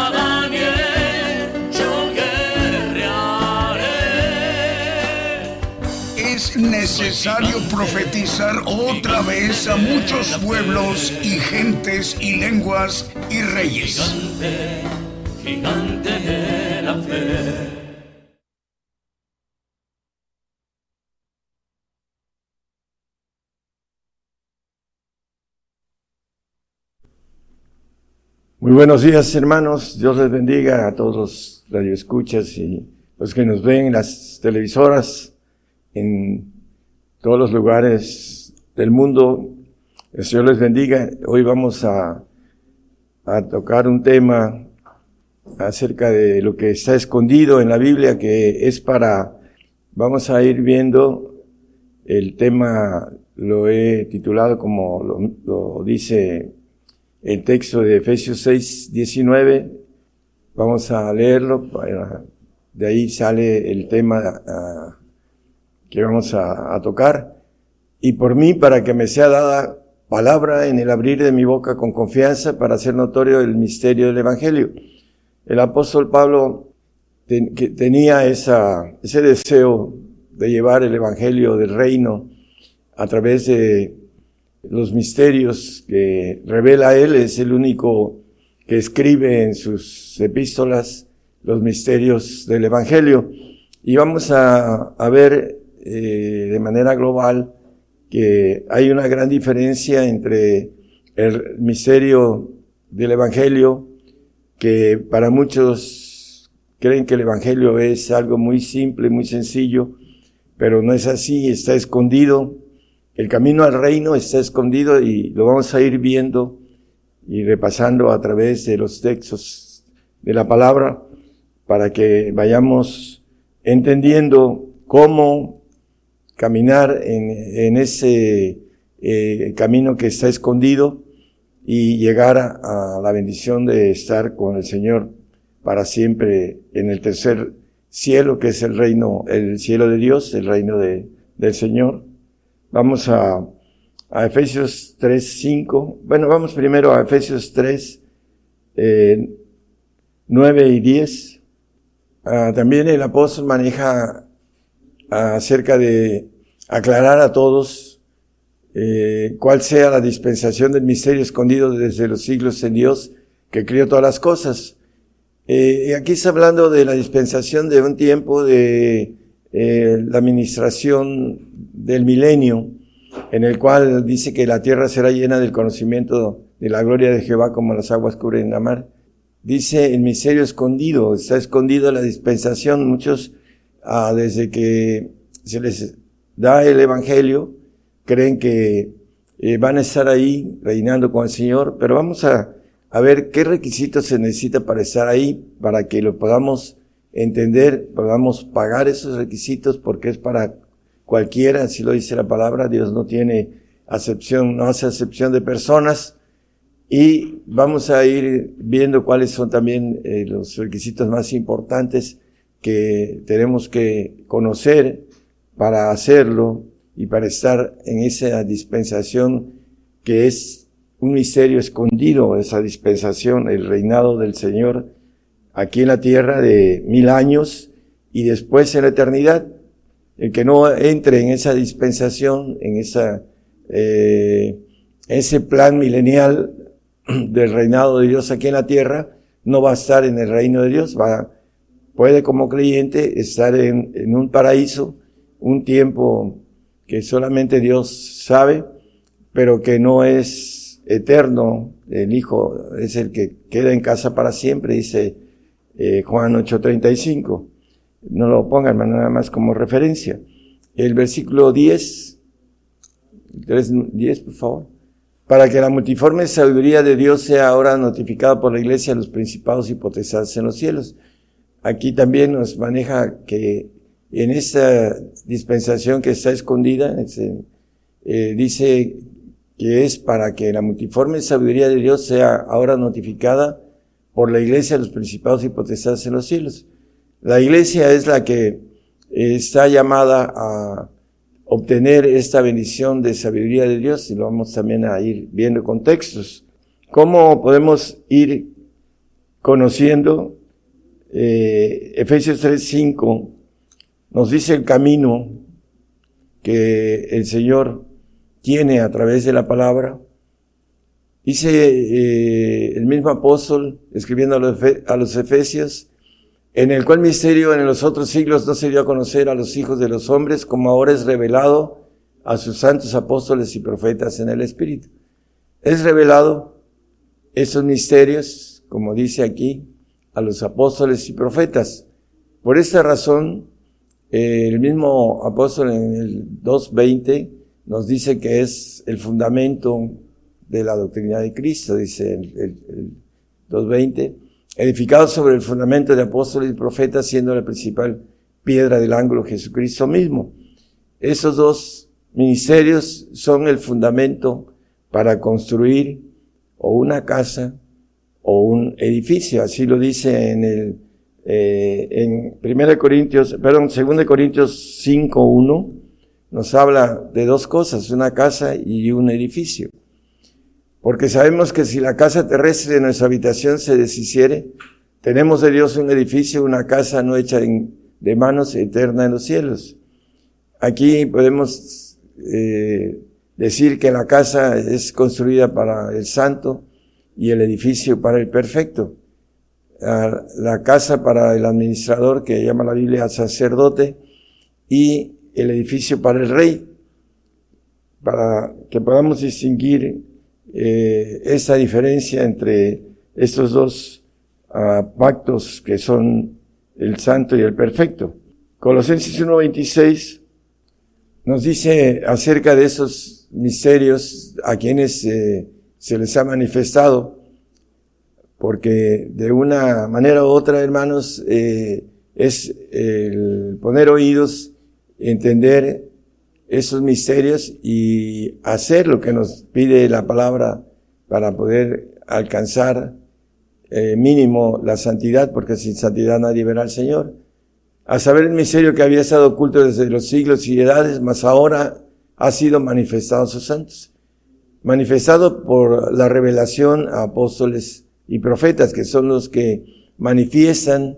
necesario profetizar otra vez a muchos pueblos y gentes y lenguas y reyes. Gigante, gigante de la fe. Muy buenos días, hermanos. Dios les bendiga a todos los radioescuchas y los que nos ven en las televisoras en todos los lugares del mundo. El Señor les bendiga. Hoy vamos a, a tocar un tema acerca de lo que está escondido en la Biblia, que es para, vamos a ir viendo el tema, lo he titulado como lo, dice el texto de Efesios 6, 19. Vamos a leerlo. De ahí sale el tema ah, que vamos a, tocar. Y por mí, para que me sea dada palabra en el abrir de mi boca con confianza para hacer notorio el misterio del Evangelio. El apóstol Pablo que tenía ese deseo de llevar el Evangelio del reino a través de los misterios que revela él, es el único que escribe en sus epístolas los misterios del Evangelio. Y vamos a ver eh, de manera global que hay una gran diferencia entre el misterio del Evangelio, que para muchos creen que el Evangelio es algo muy simple, muy sencillo, pero no es así, está escondido. El camino al reino está escondido y lo vamos a ir viendo y repasando a través de los textos de la palabra para que vayamos entendiendo cómo caminar en, en ese eh, camino que está escondido y llegar a, la bendición de estar con el Señor para siempre en el tercer cielo, que es el reino, el cielo de Dios, el reino de, del Señor. Vamos a, a Efesios 3, 5. Bueno, vamos primero a Efesios 3, eh, 9 y 10. Ah, también el apóstol maneja acerca de aclarar a todos eh, cuál sea la dispensación del misterio escondido desde los siglos en Dios que crió todas las cosas. Eh, aquí está hablando de la dispensación de un tiempo de eh, la administración del milenio, en el cual dice que la tierra será llena del conocimiento de la gloria de Jehová como las aguas cubren la mar. Dice el misterio escondido, está escondido la dispensación. Muchos, ah, desde que se les da el evangelio, creen que eh, van a estar ahí reinando con el Señor, pero vamos a, a ver qué requisitos se necesita para estar ahí, para que lo podamos entender, podamos pagar esos requisitos, porque es para cualquiera, así lo dice la palabra, Dios no tiene acepción, no hace acepción de personas, y vamos a ir viendo cuáles son también eh, los requisitos más importantes que tenemos que conocer para hacerlo y para estar en esa dispensación que es un misterio escondido, esa dispensación, el reinado del Señor aquí en la tierra de mil años y después en la eternidad. El que no entre en esa dispensación, en esa, eh, ese plan milenial (clears throat) del reinado de Dios aquí en la tierra, no va a estar en el reino de Dios, va, puede como creyente estar en, en un paraíso, un tiempo que solamente Dios sabe, pero que no es eterno, el Hijo es el que queda en casa para siempre, dice eh, Juan 8:35. No lo pongan nada más como referencia. El versículo 10, 10 por favor. Para que la multiforme sabiduría de Dios sea ahora notificada por la iglesia a los principados y potestades en los cielos. Aquí también nos maneja que en esta dispensación que está escondida, eh, dice que es para que la multiforme sabiduría de Dios sea ahora notificada por la iglesia, los principados y potestades en los cielos. La iglesia es la que está llamada a obtener esta bendición de sabiduría de Dios y lo vamos también a ir viendo con textos. ¿Cómo podemos ir conociendo? Eh, Efesios 3:5 nos dice el camino que el Señor tiene a través de la palabra. Dice eh, el mismo apóstol, escribiendo a los, a los Efesios, en el cual misterio en los otros siglos no se dio a conocer a los hijos de los hombres, como ahora es revelado a sus santos apóstoles y profetas en el Espíritu. Es revelado esos misterios, como dice aquí, a los apóstoles y profetas. Por esta razón, eh, el mismo apóstol en el 2.20 nos dice que es el fundamento de la doctrina de Cristo, dice el, el, 2.20, edificado sobre el fundamento de apóstoles y profetas, siendo la principal piedra del ángulo Jesucristo mismo. Esos dos ministerios son el fundamento para construir o una casa o un edificio, así lo dice en el eh, en 1 Corintios, perdón, 2 Corintios 5.1 nos habla de dos cosas, una casa y un edificio. Porque sabemos que si la casa terrestre de nuestra habitación se deshiciere, tenemos de Dios un edificio, una casa no hecha de manos eterna en los cielos. Aquí podemos eh, decir que la casa es construida para el santo y el edificio para el perfecto. La casa para el administrador, que llama la Biblia sacerdote, y el edificio para el rey, para que podamos distinguir eh, esa diferencia entre estos dos uh, pactos que son el santo y el perfecto. Colosenses 1.26 nos dice acerca de esos misterios a quienes eh, se les ha manifestado, porque de una manera u otra, hermanos, eh, es el poner oídos entender esos misterios y hacer lo que nos pide la palabra para poder alcanzar eh, mínimo la santidad, porque sin santidad nadie verá al Señor. A saber el misterio que había estado oculto desde los siglos y edades, mas ahora ha sido manifestado a sus santos. Manifestado por la revelación a apóstoles y profetas, que son los que manifiestan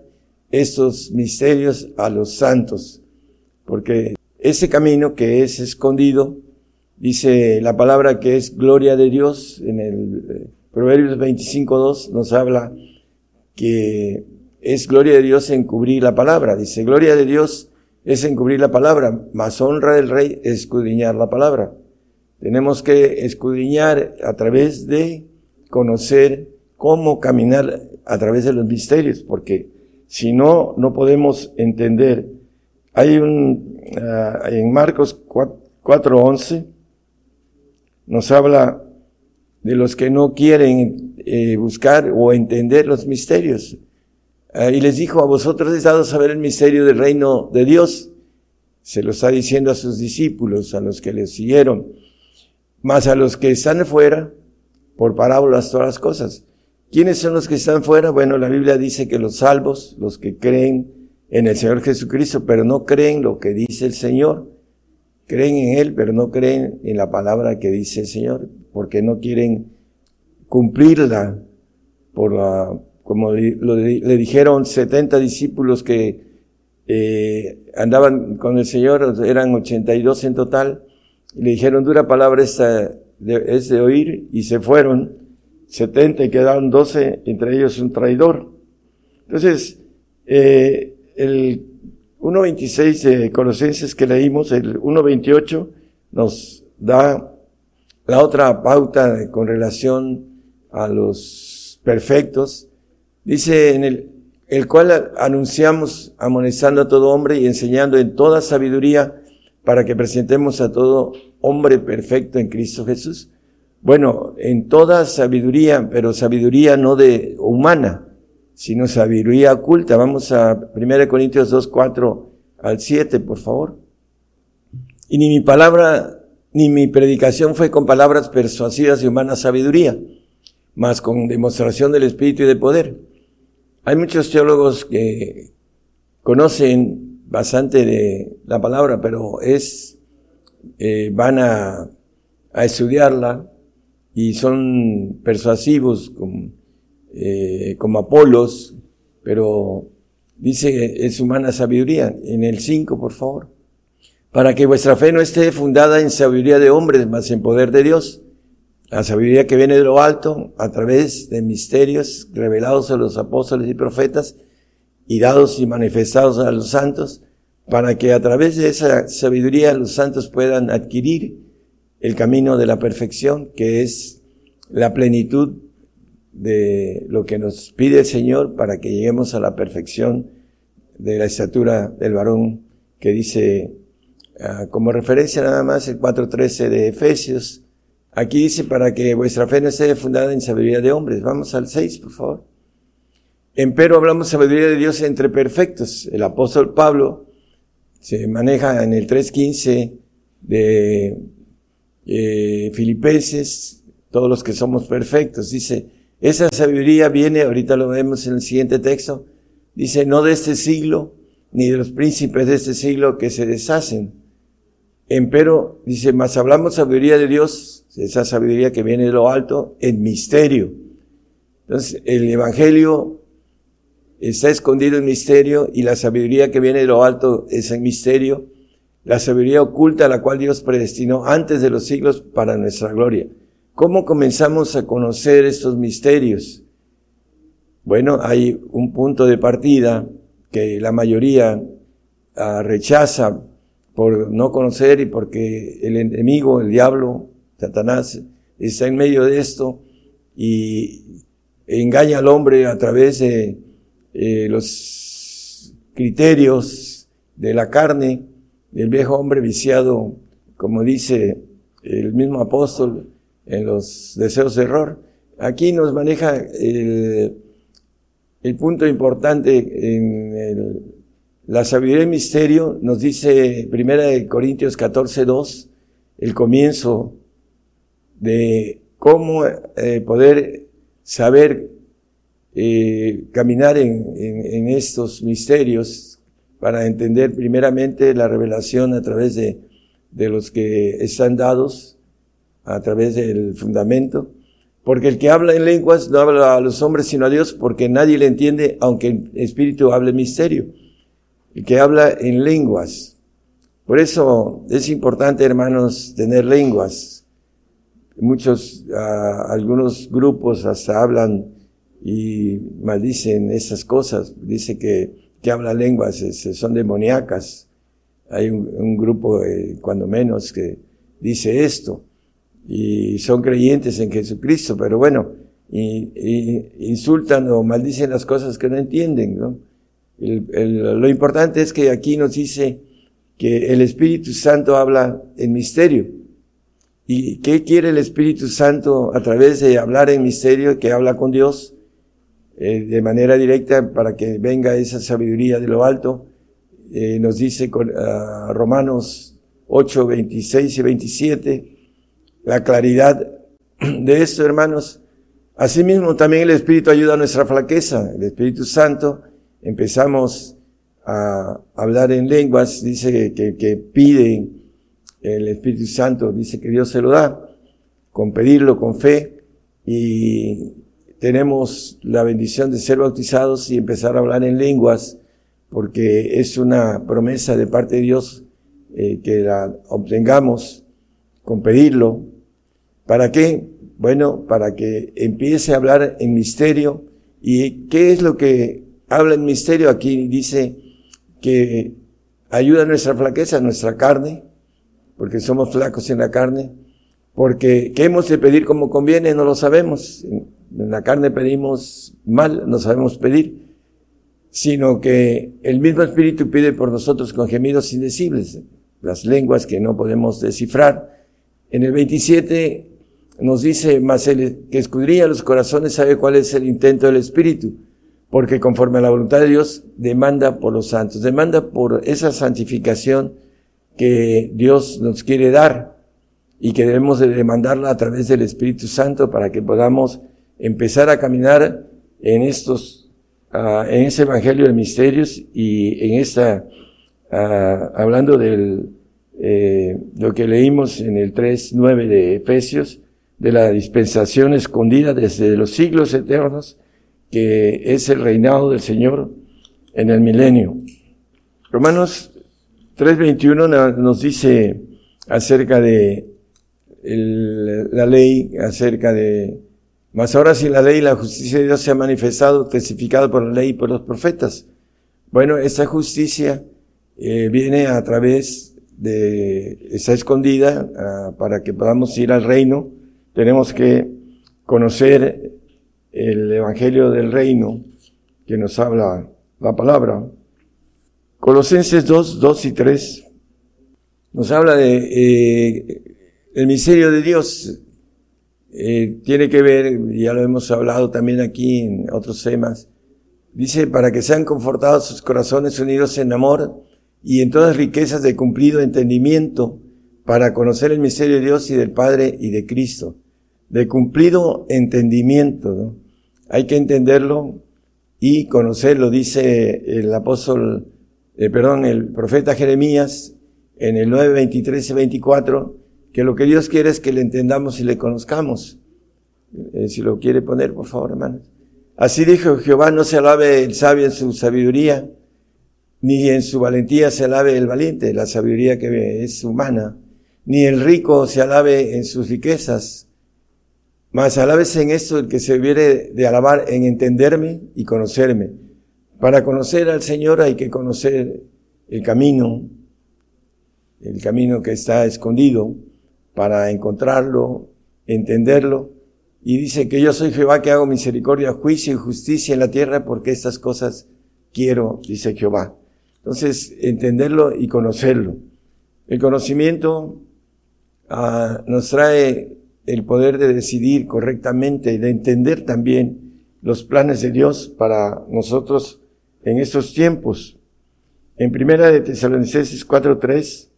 estos misterios a los santos porque ese camino que es escondido, dice la palabra que es gloria de Dios, en el eh, Proverbios 25.2 nos habla que es gloria de Dios encubrir la palabra. Dice, gloria de Dios es encubrir la palabra, más honra del rey escudriñar la palabra. Tenemos que escudriñar a través de conocer cómo caminar a través de los misterios, porque si no, no podemos entender hay un, uh, en Marcos 4.11, nos habla de los que no quieren eh, buscar o entender los misterios. Uh, y les dijo, a vosotros les dado saber el misterio del reino de Dios. Se lo está diciendo a sus discípulos, a los que les siguieron. Más a los que están fuera, por parábolas todas las cosas. ¿Quiénes son los que están fuera? Bueno, la Biblia dice que los salvos, los que creen en el Señor Jesucristo, pero no creen lo que dice el Señor. Creen en Él, pero no creen en la palabra que dice el Señor, porque no quieren cumplirla por la, como le, dijeron 70 discípulos que eh, andaban con el Señor, eran 82 en total, y le dijeron, dura palabra esta es de oír, y se fueron 70 y quedaron 12, entre ellos un traidor. Entonces, eh, el 1.26 de Colosenses que leímos, el 1.28 nos da la otra pauta con relación a los perfectos, dice en el, el cual anunciamos amonestando a todo hombre y enseñando en toda sabiduría para que presentemos a todo hombre perfecto en Cristo Jesús. Bueno, en toda sabiduría, pero sabiduría no de humana, sino sabiduría oculta. Vamos a 1 Corintios 2, 4 al 7, por favor. Y ni mi palabra, ni mi predicación fue con palabras persuasivas de humana sabiduría, mas con demostración del Espíritu y de poder. Hay muchos teólogos que conocen bastante de la palabra, pero es, eh, van a, a, estudiarla y son persuasivos como, eh, como Apolos, pero dice es humana sabiduría. En el 5, por favor. Para que vuestra fe no esté fundada en sabiduría de hombres, mas en poder de Dios. La sabiduría que viene de lo alto a través de misterios revelados a los apóstoles y profetas y dados y manifestados a los santos, para que a través de esa sabiduría los santos puedan adquirir el camino de la perfección, que es la plenitud de lo que nos pide el Señor para que lleguemos a la perfección de la estatura del varón que dice, ah, como referencia nada más el 4.13 de Efesios, aquí dice para que vuestra fe no esté fundada en sabiduría de hombres. Vamos al 6, por favor. Empero hablamos sabiduría de Dios entre perfectos. El apóstol Pablo se maneja en el 3.15 de eh, Filipenses, todos los que somos perfectos. Dice, esa sabiduría viene, ahorita lo vemos en el siguiente texto, dice, no de este siglo, ni de los príncipes de este siglo que se deshacen. Empero, dice, más hablamos sabiduría de Dios, esa sabiduría que viene de lo alto, en misterio. Entonces, el Evangelio está escondido en misterio y la sabiduría que viene de lo alto es en misterio, la sabiduría oculta a la cual Dios predestinó antes de los siglos para nuestra gloria. ¿Cómo comenzamos a conocer estos misterios? Bueno, hay un punto de partida que la mayoría ah, rechaza por no conocer y porque el enemigo, el diablo, Satanás, está en medio de esto y engaña al hombre a través de eh, los criterios de la carne, del viejo hombre viciado, como dice el mismo apóstol, en los deseos de error. Aquí nos maneja el, el punto importante en el, la sabiduría y misterio, nos dice Primera de Corintios 14, 2, el comienzo de cómo eh, poder saber eh, caminar en, en, estos misterios para entender primeramente la revelación a través de, de los que están dados a través del fundamento, porque el que habla en lenguas no habla a los hombres sino a Dios, porque nadie le entiende, aunque el Espíritu hable misterio. El que habla en lenguas. Por eso es importante, hermanos, tener lenguas. Muchos, uh, algunos grupos hasta hablan y maldicen esas cosas. Dice que, que habla lenguas son demoníacas. Hay un, grupo, eh, cuando menos, que dice esto y son creyentes en Jesucristo, pero bueno, insultan o maldicen las cosas que no entienden, ¿no? lo importante es que aquí nos dice que el Espíritu Santo habla en misterio. ¿Y qué quiere el Espíritu Santo a través de hablar en misterio, que habla con Dios eh, de manera directa para que venga esa sabiduría de lo alto? Eh, nos dice con, uh, Romanos 8, 26 y 27, la claridad (clears throat) de esto, hermanos. Asimismo, también el Espíritu ayuda a nuestra flaqueza. El Espíritu Santo, empezamos a hablar en lenguas, dice que, que pide el Espíritu Santo, dice que Dios se lo da, con pedirlo con fe, y tenemos la bendición de ser bautizados y empezar a hablar en lenguas, porque es una promesa de parte de Dios eh, que la obtengamos con pedirlo, ¿Para qué? Bueno, para que empiece a hablar en misterio. ¿Y qué es lo que habla en misterio? Aquí dice que ayuda a nuestra flaqueza, a nuestra carne, porque somos flacos en la carne, Porque ¿qué hemos de pedir como conviene? No lo sabemos. En la carne pedimos mal, no sabemos pedir, sino que el mismo Espíritu pide por nosotros con gemidos indecibles, las lenguas que no podemos descifrar. En el 27 nos dice, el que escudría los corazones sabe cuál es el intento del Espíritu, porque conforme a la voluntad de Dios demanda por los santos, demanda por esa santificación que Dios nos quiere dar y que debemos de demandarla a través del Espíritu Santo para que podamos empezar a caminar en estos, uh, en ese Evangelio de Misterios y en esta, uh, hablando del, eh, lo que leímos en el 3.9 de Efesios, de la dispensación escondida desde los siglos eternos, que es el reinado del Señor en el milenio. Romanos 3.21 nos dice acerca de la ley, acerca de, mas ahora si la ley y la justicia de Dios se ha manifestado, testificado por la ley y por los profetas. Bueno, esta justicia eh, viene a través de, está escondida uh, para que podamos ir al reino. Tenemos que conocer el evangelio del reino que nos habla la palabra. Colosenses 2, 2 y 3 nos habla de eh, el misterio de Dios. Eh, tiene que ver, ya lo hemos hablado también aquí en otros temas, dice, para que sean confortados sus corazones unidos en amor y en todas riquezas de cumplido entendimiento, para conocer el misterio de Dios y del Padre y de Cristo. De cumplido entendimiento, ¿no? Hay que entenderlo y conocerlo, dice el apóstol eh, perdón, el profeta Jeremías en el 9, 23 y 24, que lo que Dios quiere es que le entendamos y le conozcamos. Eh, si lo quiere poner, por favor, hermanos. Así dijo Jehová, no se alabe el sabio en su sabiduría, ni en su valentía se alabe el valiente, la sabiduría que es humana, ni el rico se alabe en sus riquezas, mas alábese en esto el que se hubiere de alabar en entenderme y conocerme para conocer al Señor hay que conocer el camino, el camino que está escondido, para encontrarlo, entenderlo. Y dice que yo soy Jehová que hago misericordia, juicio y justicia en la tierra porque estas cosas quiero, dice Jehová. Entonces, entenderlo y conocerlo. El conocimiento uh, nos trae el poder de decidir correctamente y de entender también los planes de Dios para nosotros en estos tiempos. En primera de Tesalonicenses 4.3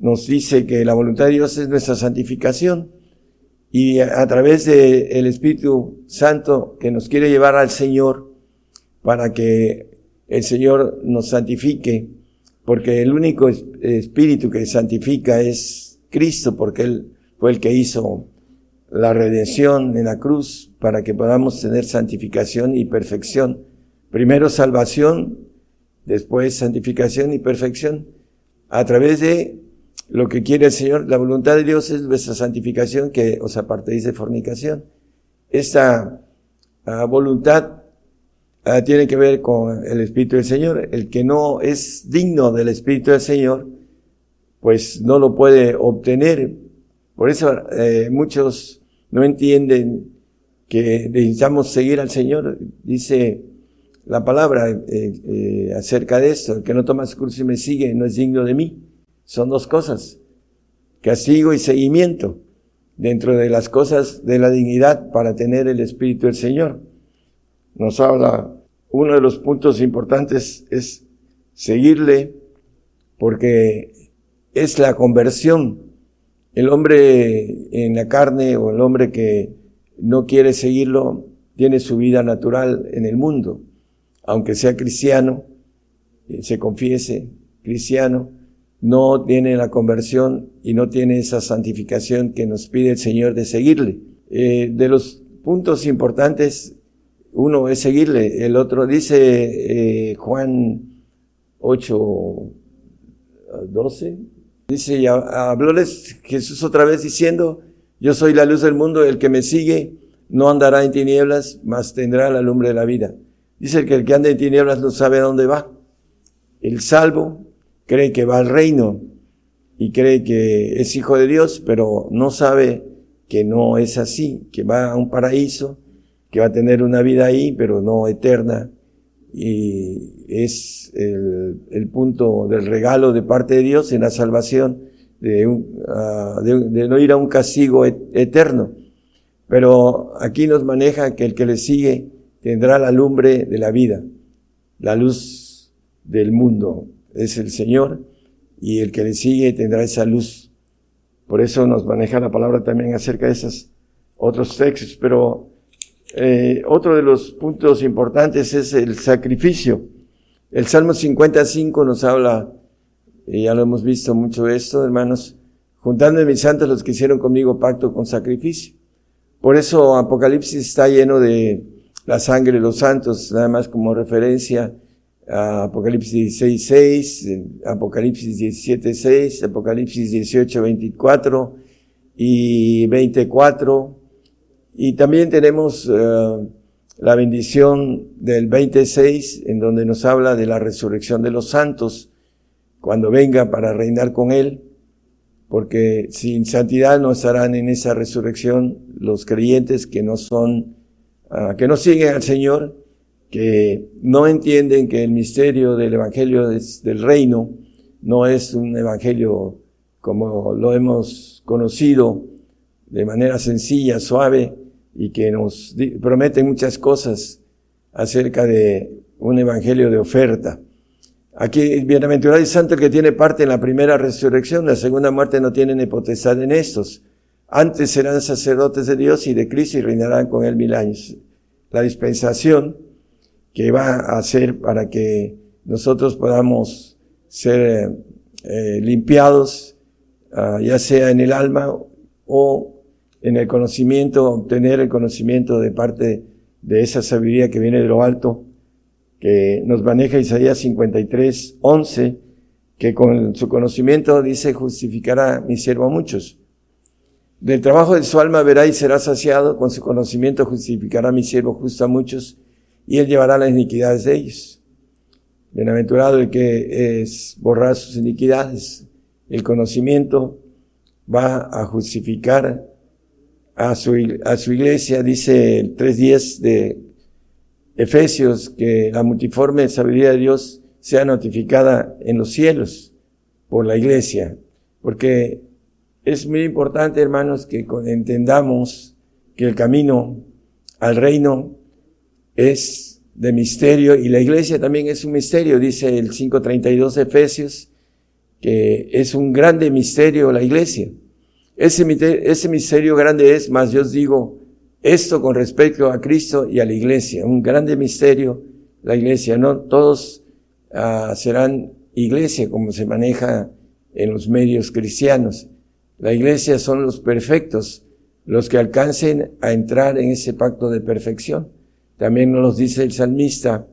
nos dice que la voluntad de Dios es nuestra santificación y a, través del el Espíritu Santo que nos quiere llevar al Señor para que el Señor nos santifique, porque el único Espíritu que santifica es Cristo, porque Él fue el que hizo la redención en la cruz para que podamos tener santificación y perfección. Primero salvación, después santificación y perfección. A través de lo que quiere el Señor, la voluntad de Dios es vuestra santificación, que os apartéis de fornicación. Esta uh, voluntad uh, tiene que ver con el Espíritu del Señor. El que no es digno del Espíritu del Señor, pues no lo puede obtener. Por eso eh, muchos no entienden que necesitamos seguir al Señor. Dice la palabra eh, eh, acerca de esto. El que no toma su curso y me sigue no es digno de mí. Son dos cosas. Castigo y seguimiento dentro de las cosas de la dignidad para tener el Espíritu del Señor. Nos habla, uno de los puntos importantes es seguirle porque es la conversión. El hombre en la carne o el hombre que no quiere seguirlo tiene su vida natural en el mundo aunque sea cristiano, eh, se confiese cristiano, no tiene la conversión y no tiene esa santificación que nos pide el Señor de seguirle. Eh, de los puntos importantes, uno es seguirle, el otro dice eh, Juan 8, 12, dice, y hablóles Jesús otra vez diciendo, yo soy la luz del mundo, el que me sigue no andará en tinieblas, mas tendrá la lumbre de la vida. Dice que el que anda en tinieblas no sabe a dónde va. El salvo cree que va al reino y cree que es hijo de Dios, pero no sabe que no es así, que va a un paraíso, que va a tener una vida ahí, pero no eterna. Y es el, punto del regalo de parte de Dios en la salvación, de, uh, de, de no ir a un castigo eterno. Pero aquí nos maneja que el que le sigue tendrá la lumbre de la vida, la luz del mundo. Es el Señor y el que le sigue tendrá esa luz. Por eso nos maneja la palabra también acerca de esos otros textos. Pero eh, otro de los puntos importantes es el sacrificio. El Salmo 55 nos habla, y ya lo hemos visto mucho esto, hermanos, juntando en mis santos los que hicieron conmigo pacto con sacrificio. Por eso Apocalipsis está lleno de la sangre de los santos, nada más como referencia Apocalipsis 16, 6, Apocalipsis 17, 6, Apocalipsis 18, 24 y 24. Y también tenemos uh, la bendición del 26, en donde nos habla de la resurrección de los santos, cuando venga para reinar con Él, porque sin santidad no estarán en esa resurrección los creyentes que no son, uh, que no siguen al Señor, que no entienden que el misterio del Evangelio del Reino no es un Evangelio como lo hemos conocido de manera sencilla, suave, y que nos promete muchas cosas acerca de un Evangelio de oferta. Aquí, bienaventurado y santo el que tiene parte en la primera resurrección, la segunda muerte no tiene ni potestad en estos. Antes serán sacerdotes de Dios y de Cristo y reinarán con él mil años. La dispensación que va a hacer para que nosotros podamos ser eh, limpiados, uh, ya sea en el alma o en el conocimiento, obtener el conocimiento de parte de esa sabiduría que viene de lo alto, que nos maneja Isaías 53, 11, que con su conocimiento dice justificará mi siervo a muchos. Del trabajo de su alma verá y será saciado, con su conocimiento justificará mi siervo justo a muchos y él llevará las iniquidades de ellos. Bienaventurado el que es borrar sus iniquidades. El conocimiento va a justificar a su, a su iglesia, dice el 3.10 de Efesios, que la multiforme sabiduría de Dios sea notificada en los cielos por la iglesia. Porque es muy importante, hermanos, que entendamos que el camino al reino es de misterio y la iglesia también es un misterio, dice el 532 de Efesios, que es un grande misterio la iglesia. Ese, misterio grande es, más yo os digo, esto con respecto a Cristo y a la iglesia, un grande misterio la iglesia, no todos uh, serán iglesia como se maneja en los medios cristianos. La iglesia son los perfectos, los que alcancen a entrar en ese pacto de perfección. También nos dice el salmista,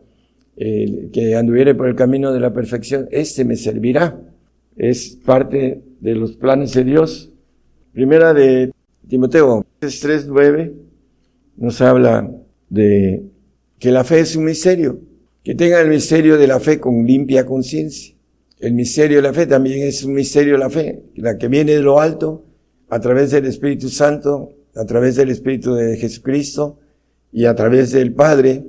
que anduviere por el camino de la perfección, este me servirá. Es parte de los planes de Dios. Primera de Timoteo 3.9 nos habla de que la fe es un misterio, que tenga el misterio de la fe con limpia conciencia. El misterio de la fe también es un misterio de la fe, la que viene de lo alto, a través del Espíritu Santo, a través del Espíritu de Jesucristo, y a través del Padre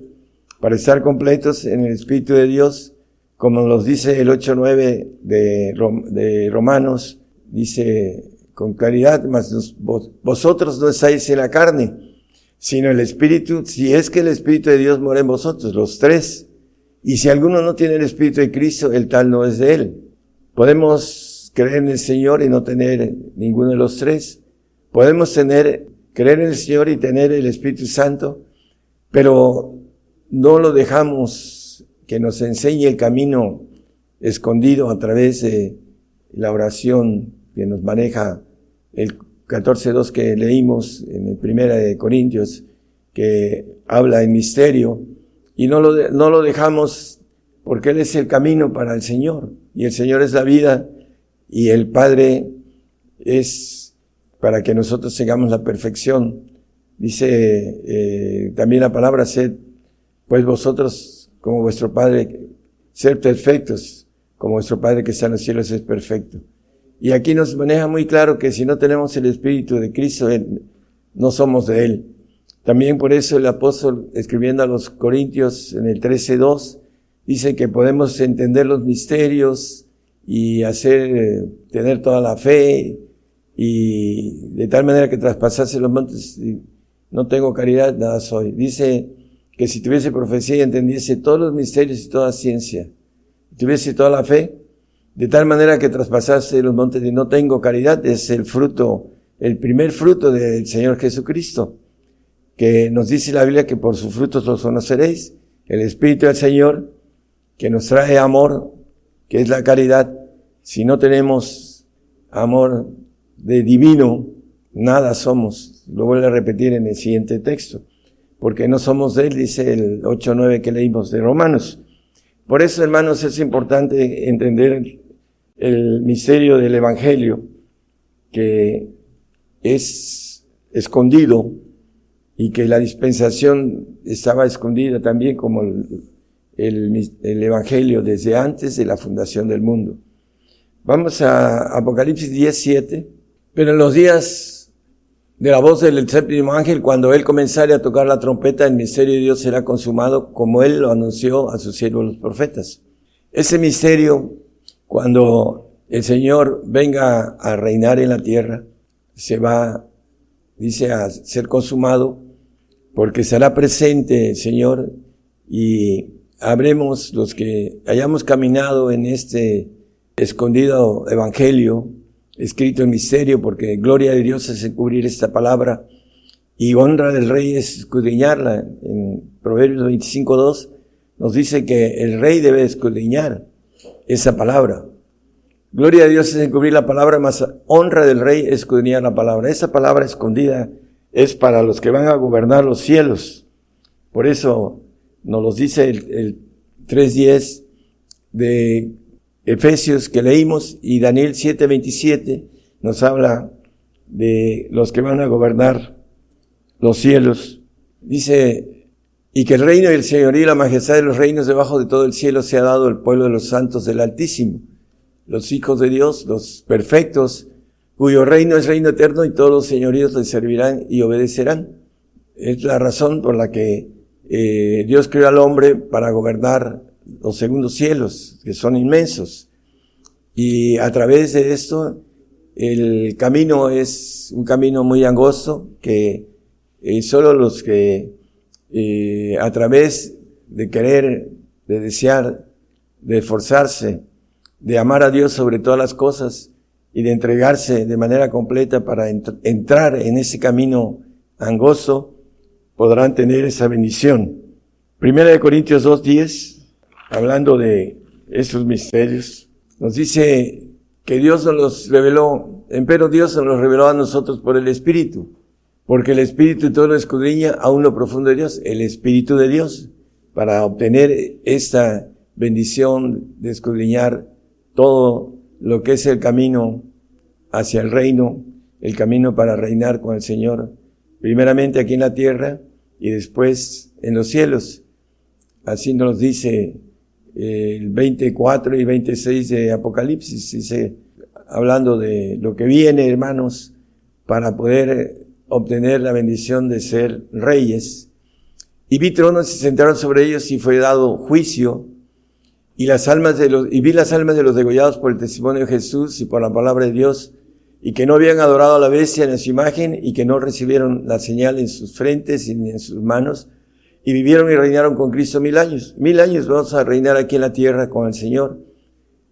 para estar completos en el Espíritu de Dios, como nos dice el 8.9 de, de Romanos, dice con claridad, mas vosotros no estáis en la carne, sino el Espíritu, si es que el Espíritu de Dios mora en vosotros, los tres. Y si alguno no tiene el Espíritu de Cristo, el tal no es de él. Podemos creer en el Señor y no tener ninguno de los tres. Podemos tener, creer en el Señor y tener el Espíritu Santo, pero no lo dejamos que nos enseñe el camino escondido a través de la oración que nos maneja el 14.2 que leímos en el primera de Corintios, que habla en misterio, y no lo, no lo dejamos porque Él es el camino para el Señor, y el Señor es la vida, y el Padre es para que nosotros sigamos la perfección. Dice eh, también la palabra, sed, pues vosotros, como vuestro Padre, ser perfectos, como vuestro Padre que está en los cielos es perfecto. Y aquí nos maneja muy claro que si no tenemos el Espíritu de Cristo, no somos de Él. También por eso el apóstol, escribiendo a los Corintios en el 13.2, dice que podemos entender los misterios y hacer, eh, tener toda la fe y de tal manera que traspasase los montes, y no tengo caridad, nada soy. Dice que si tuviese profecía y entendiese todos los misterios y toda ciencia, tuviese toda la fe, de tal manera que traspasase los montes y no tengo caridad, es el fruto, el primer fruto del Señor Jesucristo que nos dice la Biblia que por sus frutos los conoceréis. El Espíritu del Señor, que nos trae amor, que es la caridad. Si no tenemos amor de divino, nada somos. Lo vuelvo a repetir en el siguiente texto. Porque no somos de Él, dice el 8-9 que leímos de Romanos. Por eso, hermanos, es importante entender el misterio del Evangelio, que es escondido y que la dispensación estaba escondida también como el, el, Evangelio desde antes de la fundación del mundo. Vamos a Apocalipsis 17. Pero en los días de la voz del séptimo ángel, cuando él comenzare a tocar la trompeta, el misterio de Dios será consumado como él lo anunció a sus siervos los profetas. Ese misterio, cuando el Señor venga a reinar en la tierra, se va, dice, a ser consumado porque será presente el Señor y habremos los que hayamos caminado en este escondido evangelio, escrito en misterio, porque gloria de Dios es encubrir esta palabra y honra del rey es escudriñarla. En Proverbios 25.2 nos dice que el rey debe escudriñar esa palabra. Gloria a Dios es encubrir la palabra, más honra del rey es escudriñar la palabra. Esa palabra escondida es para los que van a gobernar los cielos. Por eso nos los dice el, el 3.10 de Efesios que leímos y Daniel 7.27 nos habla de los que van a gobernar los cielos. Dice, y que el reino y el señorío y la majestad de los reinos debajo de todo el cielo se ha dado al pueblo de los santos del Altísimo, los hijos de Dios, los perfectos, cuyo reino es reino eterno y todos los señoríos le servirán y obedecerán. Es la razón por la que eh, Dios creó al hombre para gobernar los segundos cielos, que son inmensos. Y a través de esto, el camino es un camino muy angosto que eh, solo los que eh, a través de querer, de desear, de esforzarse, de amar a Dios sobre todas las cosas, y de entregarse de manera completa para entrar en ese camino angosto, podrán tener esa bendición. Primera de Corintios 2.10, hablando de esos misterios, nos dice que Dios nos los reveló, pero Dios nos los reveló a nosotros por el Espíritu, porque el Espíritu todo lo escudriña aún lo profundo de Dios, el Espíritu de Dios, para obtener esta bendición de escudriñar todo lo que es el camino hacia el reino, el camino para reinar con el Señor, primeramente aquí en la tierra y después en los cielos. Así nos dice el 24 y 26 de Apocalipsis, dice, hablando de lo que viene, hermanos, para poder obtener la bendición de ser reyes. Y vi tronos y se sentaron sobre ellos y fue dado juicio y las almas de los, y vi las almas de los degollados por el testimonio de Jesús y por la palabra de Dios, y que no habían adorado a la bestia en su imagen, y que no recibieron la señal en sus frentes ni en sus manos, y vivieron y reinaron con Cristo mil años. Mil años vamos a reinar aquí en la tierra con el Señor.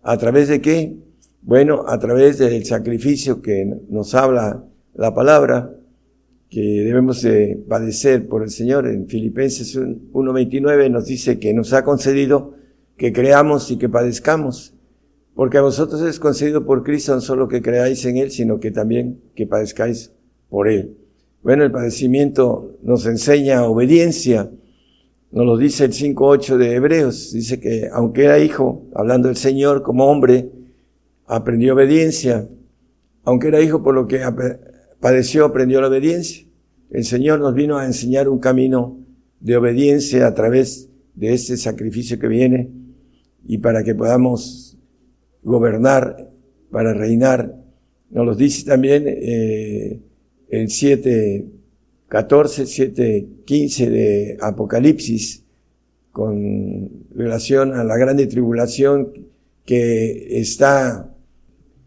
¿A través de qué? Bueno, a través del sacrificio que nos habla la palabra, que debemos de padecer por el Señor. En Filipenses 1.29 nos dice que nos ha concedido que creamos y que padezcamos, porque a vosotros es concedido por Cristo no solo que creáis en Él, sino que también que padezcáis por Él. Bueno, el padecimiento nos enseña obediencia, nos lo dice el 5.8 de Hebreos, dice que aunque era hijo, hablando del Señor como hombre, aprendió obediencia, aunque era hijo por lo que padeció, aprendió la obediencia. El Señor nos vino a enseñar un camino de obediencia a través de este sacrificio que viene y para que podamos gobernar para reinar. Nos lo dice también eh, el 7, 14, 7, 15 de Apocalipsis, con relación a la grande tribulación que está,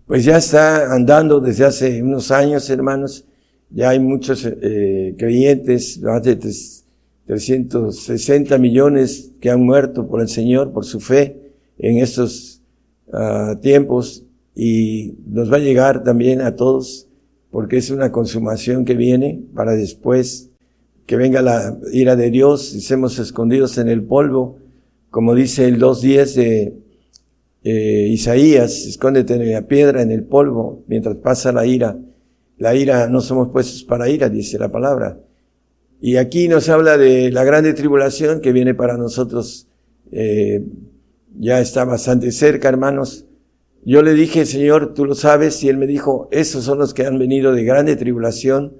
pues ya está andando desde hace unos años, hermanos. Ya hay muchos eh, creyentes, más de 360 millones que han muerto por el Señor, por su fe en estos uh, tiempos y nos va a llegar también a todos porque es una consumación que viene para después que venga la ira de Dios y seamos escondidos en el polvo, como dice el 2.10 de eh, Isaías, escóndete en la piedra, en el polvo, mientras pasa la ira. La ira, no somos puestos para ira, dice la palabra. Y aquí nos habla de la grande tribulación que viene para nosotros. Eh, ya está bastante cerca, hermanos. Yo le dije, Señor, tú lo sabes, y él me dijo, esos son los que han venido de grande tribulación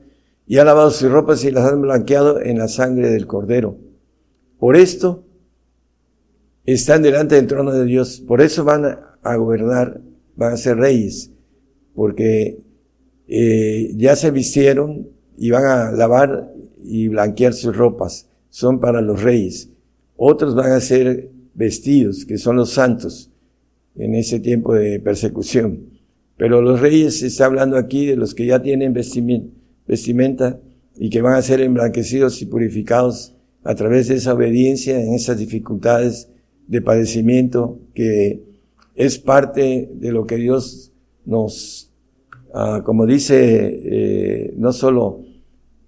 y han lavado sus ropas y las han blanqueado en la sangre del Cordero. Por esto están delante del trono de Dios. Por eso van a gobernar, van a ser reyes, porque eh, ya se vistieron y van a lavar y blanquear sus ropas. Son para los reyes. Otros van a ser vestidos, que son los santos, en ese tiempo de persecución. Pero los reyes se está hablando aquí de los que ya tienen vestimenta y que van a ser emblanquecidos y purificados a través de esa obediencia en esas dificultades de padecimiento que es parte de lo que Dios nos, ah, como dice, eh, no solo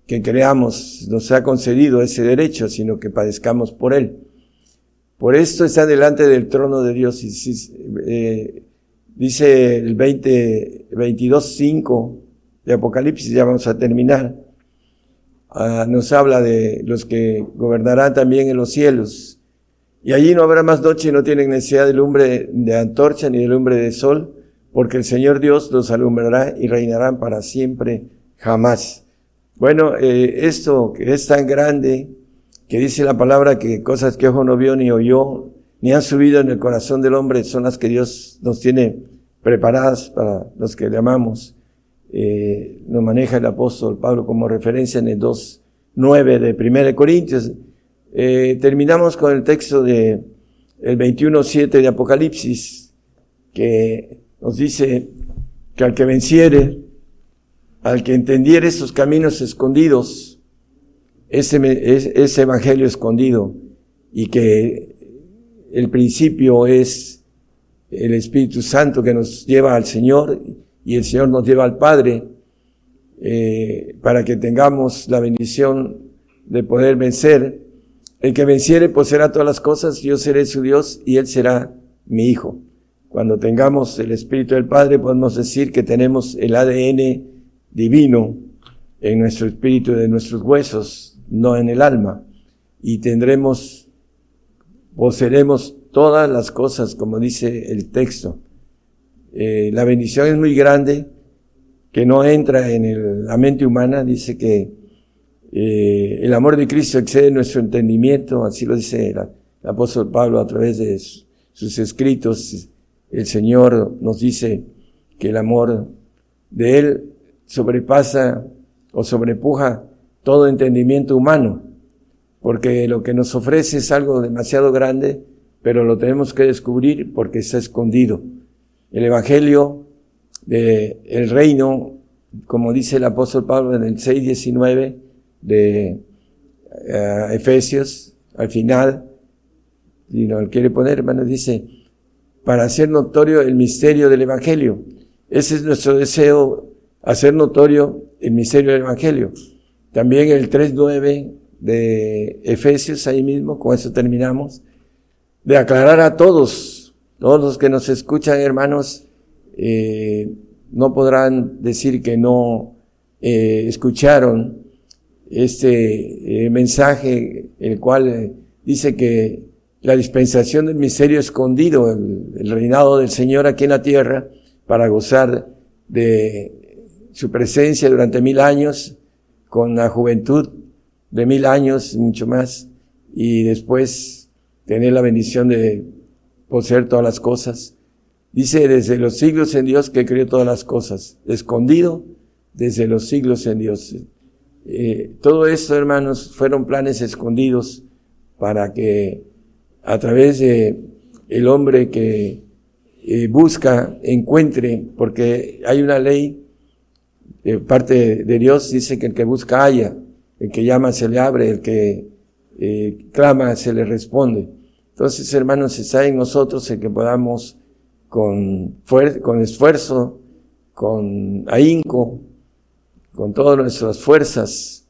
que creamos, nos ha concedido ese derecho, sino que padezcamos por Él. Por esto está delante del trono de Dios. Eh, dice el 20, 22, 5 de Apocalipsis, ya vamos a terminar. Ah, nos habla de los que gobernarán también en los cielos. Y allí no habrá más noche y no tienen necesidad de lumbre de antorcha ni de lumbre de sol, porque el Señor Dios los alumbrará y reinarán para siempre, jamás. Bueno, eh, esto que es tan grande, que dice la palabra que cosas que ojo no vio ni oyó, ni han subido en el corazón del hombre, son las que Dios nos tiene preparadas para los que le amamos. Eh, nos maneja el apóstol Pablo como referencia en el 2.9 de 1 Corintios. Eh, terminamos con el texto de el 21.7 de Apocalipsis, que nos dice que al que venciere, al que entendiera esos caminos escondidos, ese, ese evangelio escondido, y que el principio es el Espíritu Santo que nos lleva al Señor y el Señor nos lleva al Padre, eh, para que tengamos la bendición de poder vencer. El que venciere poseerá todas las cosas, yo seré su Dios y él será mi hijo. Cuando tengamos el Espíritu del Padre podemos decir que tenemos el ADN divino en nuestro espíritu de nuestros huesos, no en el alma. Y tendremos, poseeremos todas las cosas, como dice el texto. Eh, la bendición es muy grande, que no entra en la mente humana, dice que eh, el amor de Cristo excede nuestro entendimiento, así lo dice el, apóstol Pablo a través de sus escritos. El Señor nos dice que el amor de Él sobrepasa o sobrepuja todo entendimiento humano, porque lo que nos ofrece es algo demasiado grande, pero lo tenemos que descubrir porque está escondido. El Evangelio de el reino, como dice el apóstol Pablo en el 6.19 de eh, Efesios, al final, y lo quiere poner, hermano, dice, para hacer notorio el misterio del Evangelio. Ese es nuestro deseo hacer notorio el misterio del Evangelio. También el 3.9 de Efesios, ahí mismo, con eso terminamos, de aclarar a todos, todos los que nos escuchan, hermanos, eh, no podrán decir que no eh, escucharon este eh, mensaje, el cual dice que la dispensación del misterio escondido, el reinado del Señor aquí en la tierra, para gozar de su presencia durante mil años, con la juventud de mil años, mucho más, y después tener la bendición de poseer todas las cosas. Dice, desde los siglos en Dios que creó todas las cosas, escondido desde los siglos en Dios. Eh, todo esto, hermanos, fueron planes escondidos para que a través de el hombre que eh, busca, encuentre, porque hay una ley de parte de Dios, dice que el que busca haya, el que llama se le abre, el que eh, clama se le responde. Entonces, hermanos, está en nosotros el que podamos con, con esfuerzo, con ahínco, con todas nuestras fuerzas,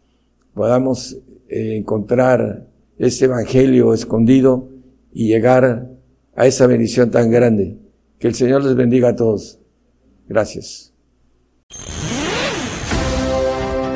podamos eh, encontrar este evangelio escondido y llegar a esa bendición tan grande. Que el Señor les bendiga a todos. Gracias.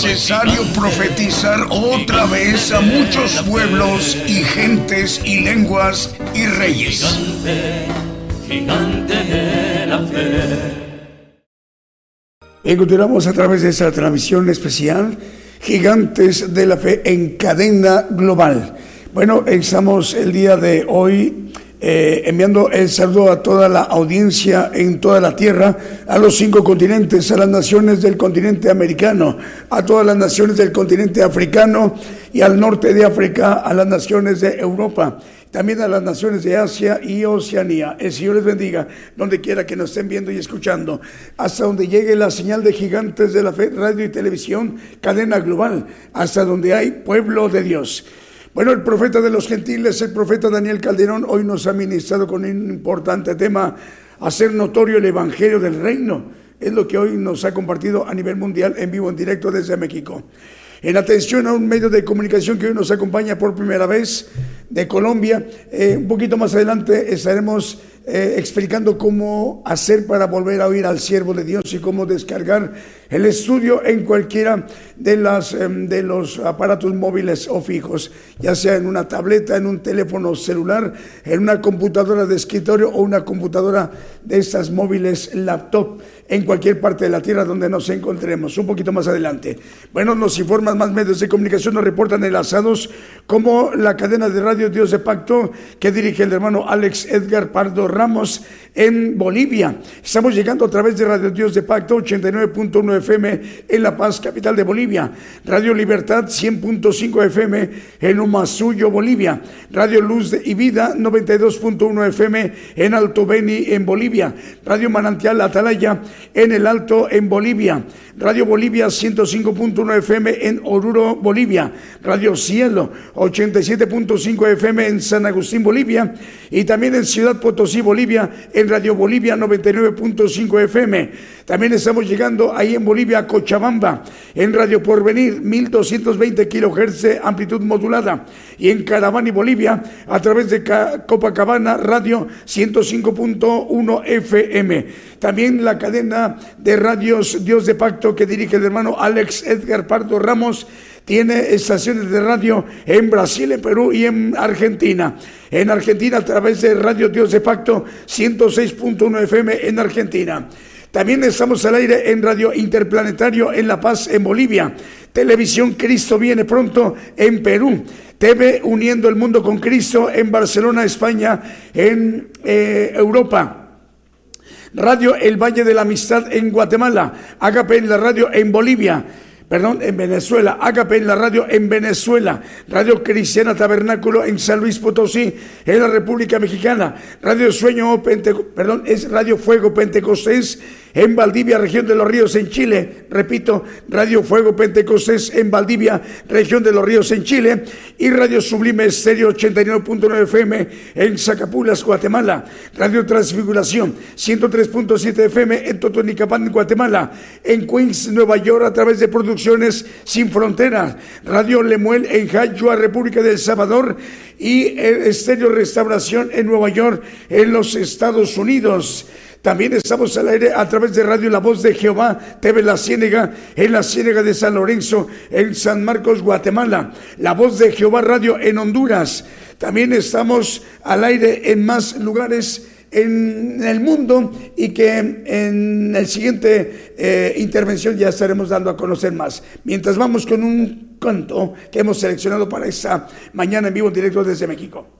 Necesario profetizar otra vez a muchos pueblos y gentes y lenguas y reyes. Gigante, gigante de la fe. Continuamos a través de esta transmisión especial, Gigantes de la Fe en cadena global. Bueno, estamos el día de hoy eh, enviando el saludo a toda la audiencia en toda la tierra, a los cinco continentes, a las naciones del continente americano, a todas las naciones del continente africano y al norte de África, a las naciones de Europa también a las naciones de Asia y Oceanía. El Señor les bendiga donde quiera que nos estén viendo y escuchando, hasta donde llegue la señal de gigantes de la fe, radio y televisión, cadena global, hasta donde hay pueblo de Dios. Bueno, el profeta de los gentiles, el profeta Daniel Calderón, hoy nos ha ministrado con un importante tema, hacer notorio el Evangelio del Reino. Es lo que hoy nos ha compartido a nivel mundial en vivo, en directo desde México. En atención a un medio de comunicación que hoy nos acompaña por primera vez de Colombia, eh, un poquito más adelante estaremos eh, explicando cómo hacer para volver a oír al siervo de Dios y cómo descargar el estudio en cualquiera de, las, em, de los aparatos móviles o fijos, ya sea en una tableta, en un teléfono celular, en una computadora de escritorio o una computadora de estas móviles laptop en cualquier parte de la tierra donde nos encontremos. Un poquito más adelante. Bueno, nos informan más medios de comunicación, nos reportan enlazados como la cadena de radio Dios de Pacto que dirige el hermano Alex Edgar Pardo Ramos en Bolivia. Estamos llegando a través de Radio Dios de Pacto 89.1 FM en La Paz, capital de Bolivia. Radio Libertad 100.5 FM en Humasuyo, Bolivia. Radio Luz y Vida 92.1 FM en Alto Beni, en Bolivia. Radio Manantial Atalaya en el Alto, en Bolivia. Radio Bolivia 105.1 FM en Oruro, Bolivia. Radio Cielo 87.5 FM en San Agustín, Bolivia. Y también en Ciudad Potosí, Bolivia, en Radio Bolivia 99.5 FM. También estamos llegando ahí en Bolivia, Cochabamba, en Radio Porvenir 1220 kHz amplitud modulada. Y en Caravani, Bolivia, a través de Copacabana Radio 105.1 FM. También la cadena de radios Dios de Pacto que dirige el hermano Alex Edgar Pardo Ramos tiene estaciones de radio en Brasil, en Perú y en Argentina. En Argentina a través de Radio Dios de Pacto 106.1 FM en Argentina. También estamos al aire en Radio Interplanetario en La Paz, en Bolivia. Televisión Cristo viene pronto en Perú. TV Uniendo el Mundo con Cristo en Barcelona, España, en eh, Europa. Radio El Valle de la Amistad en Guatemala. Agape en la radio en Bolivia. Perdón, en Venezuela, Agape en la radio en Venezuela, Radio Cristiana Tabernáculo en San Luis Potosí, en la República Mexicana, Radio Sueño perdón, es Radio Fuego Pentecostés en Valdivia, región de los ríos en Chile. Repito, Radio Fuego Pentecostés en Valdivia, región de los ríos en Chile. Y Radio Sublime Estéreo 89.9 FM en Zacapulas, Guatemala. Radio Transfiguración 103.7 FM en Totonicapán, Guatemala. En Queens, Nueva York, a través de Producciones Sin Fronteras. Radio Lemuel en Jayua, República del Salvador. Y Estéreo Restauración en Nueva York, en los Estados Unidos. También estamos al aire a través de Radio La Voz de Jehová, TV La Ciénega, en la Ciénega de San Lorenzo, en San Marcos, Guatemala. La Voz de Jehová Radio en Honduras. También estamos al aire en más lugares en el mundo y que en el siguiente eh, intervención ya estaremos dando a conocer más. Mientras vamos con un canto que hemos seleccionado para esta mañana en vivo directo desde México.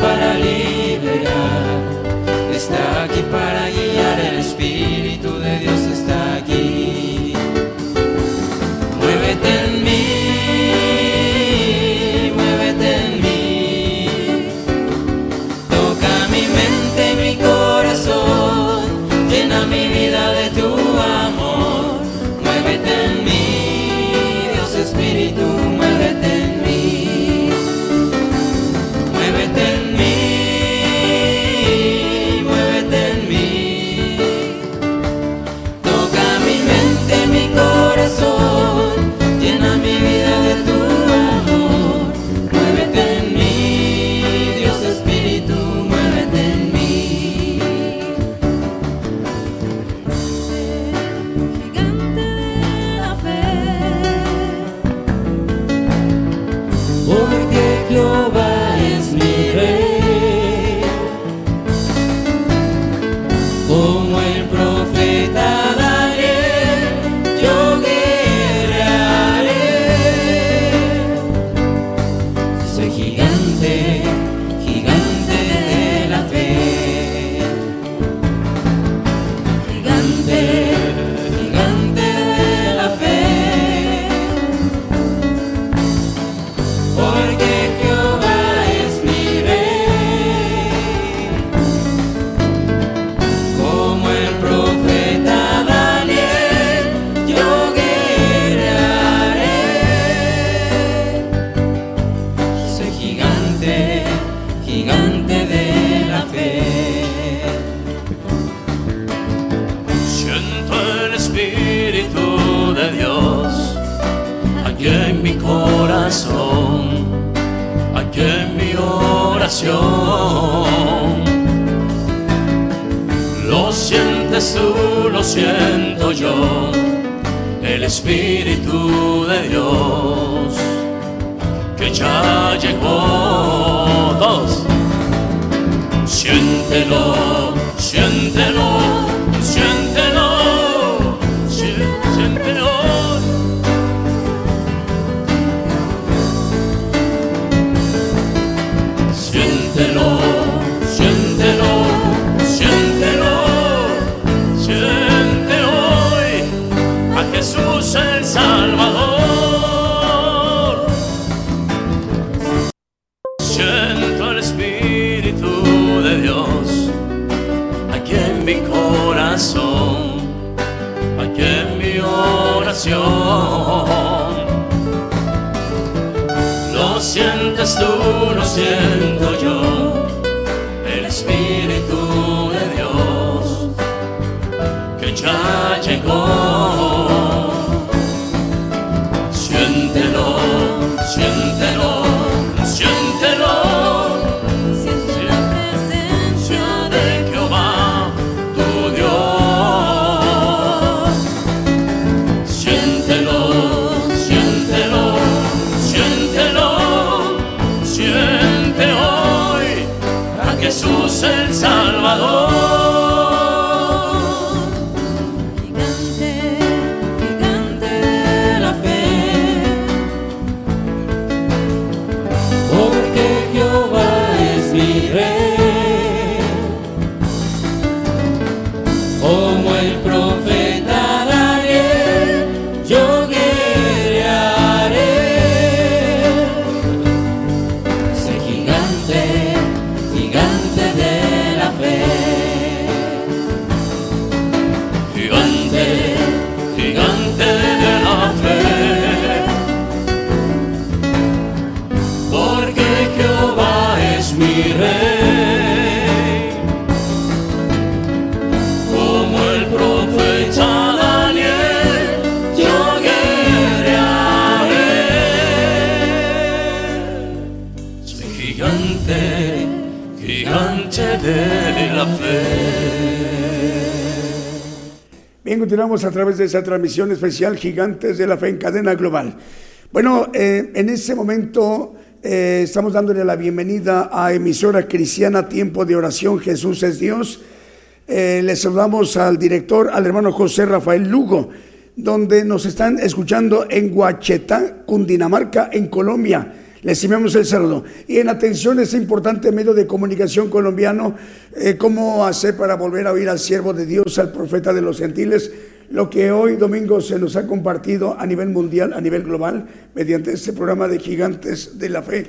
para liberar, está aquí para guiar el espíritu. A través de esa transmisión especial Gigantes de la Fe en cadena global. Bueno, eh, en este momento eh, estamos dándole la bienvenida a emisora cristiana Tiempo de Oración Jesús es Dios. Eh, le saludamos al director, al hermano José Rafael Lugo, donde nos están escuchando en Huachetá, Cundinamarca, en Colombia. Les enviamos el saludo. Y en atención este importante medio de comunicación colombiano, eh, cómo hacer para volver a oír al siervo de Dios, al profeta de los gentiles, lo que hoy domingo se nos ha compartido a nivel mundial, a nivel global, mediante este programa de gigantes de la fe.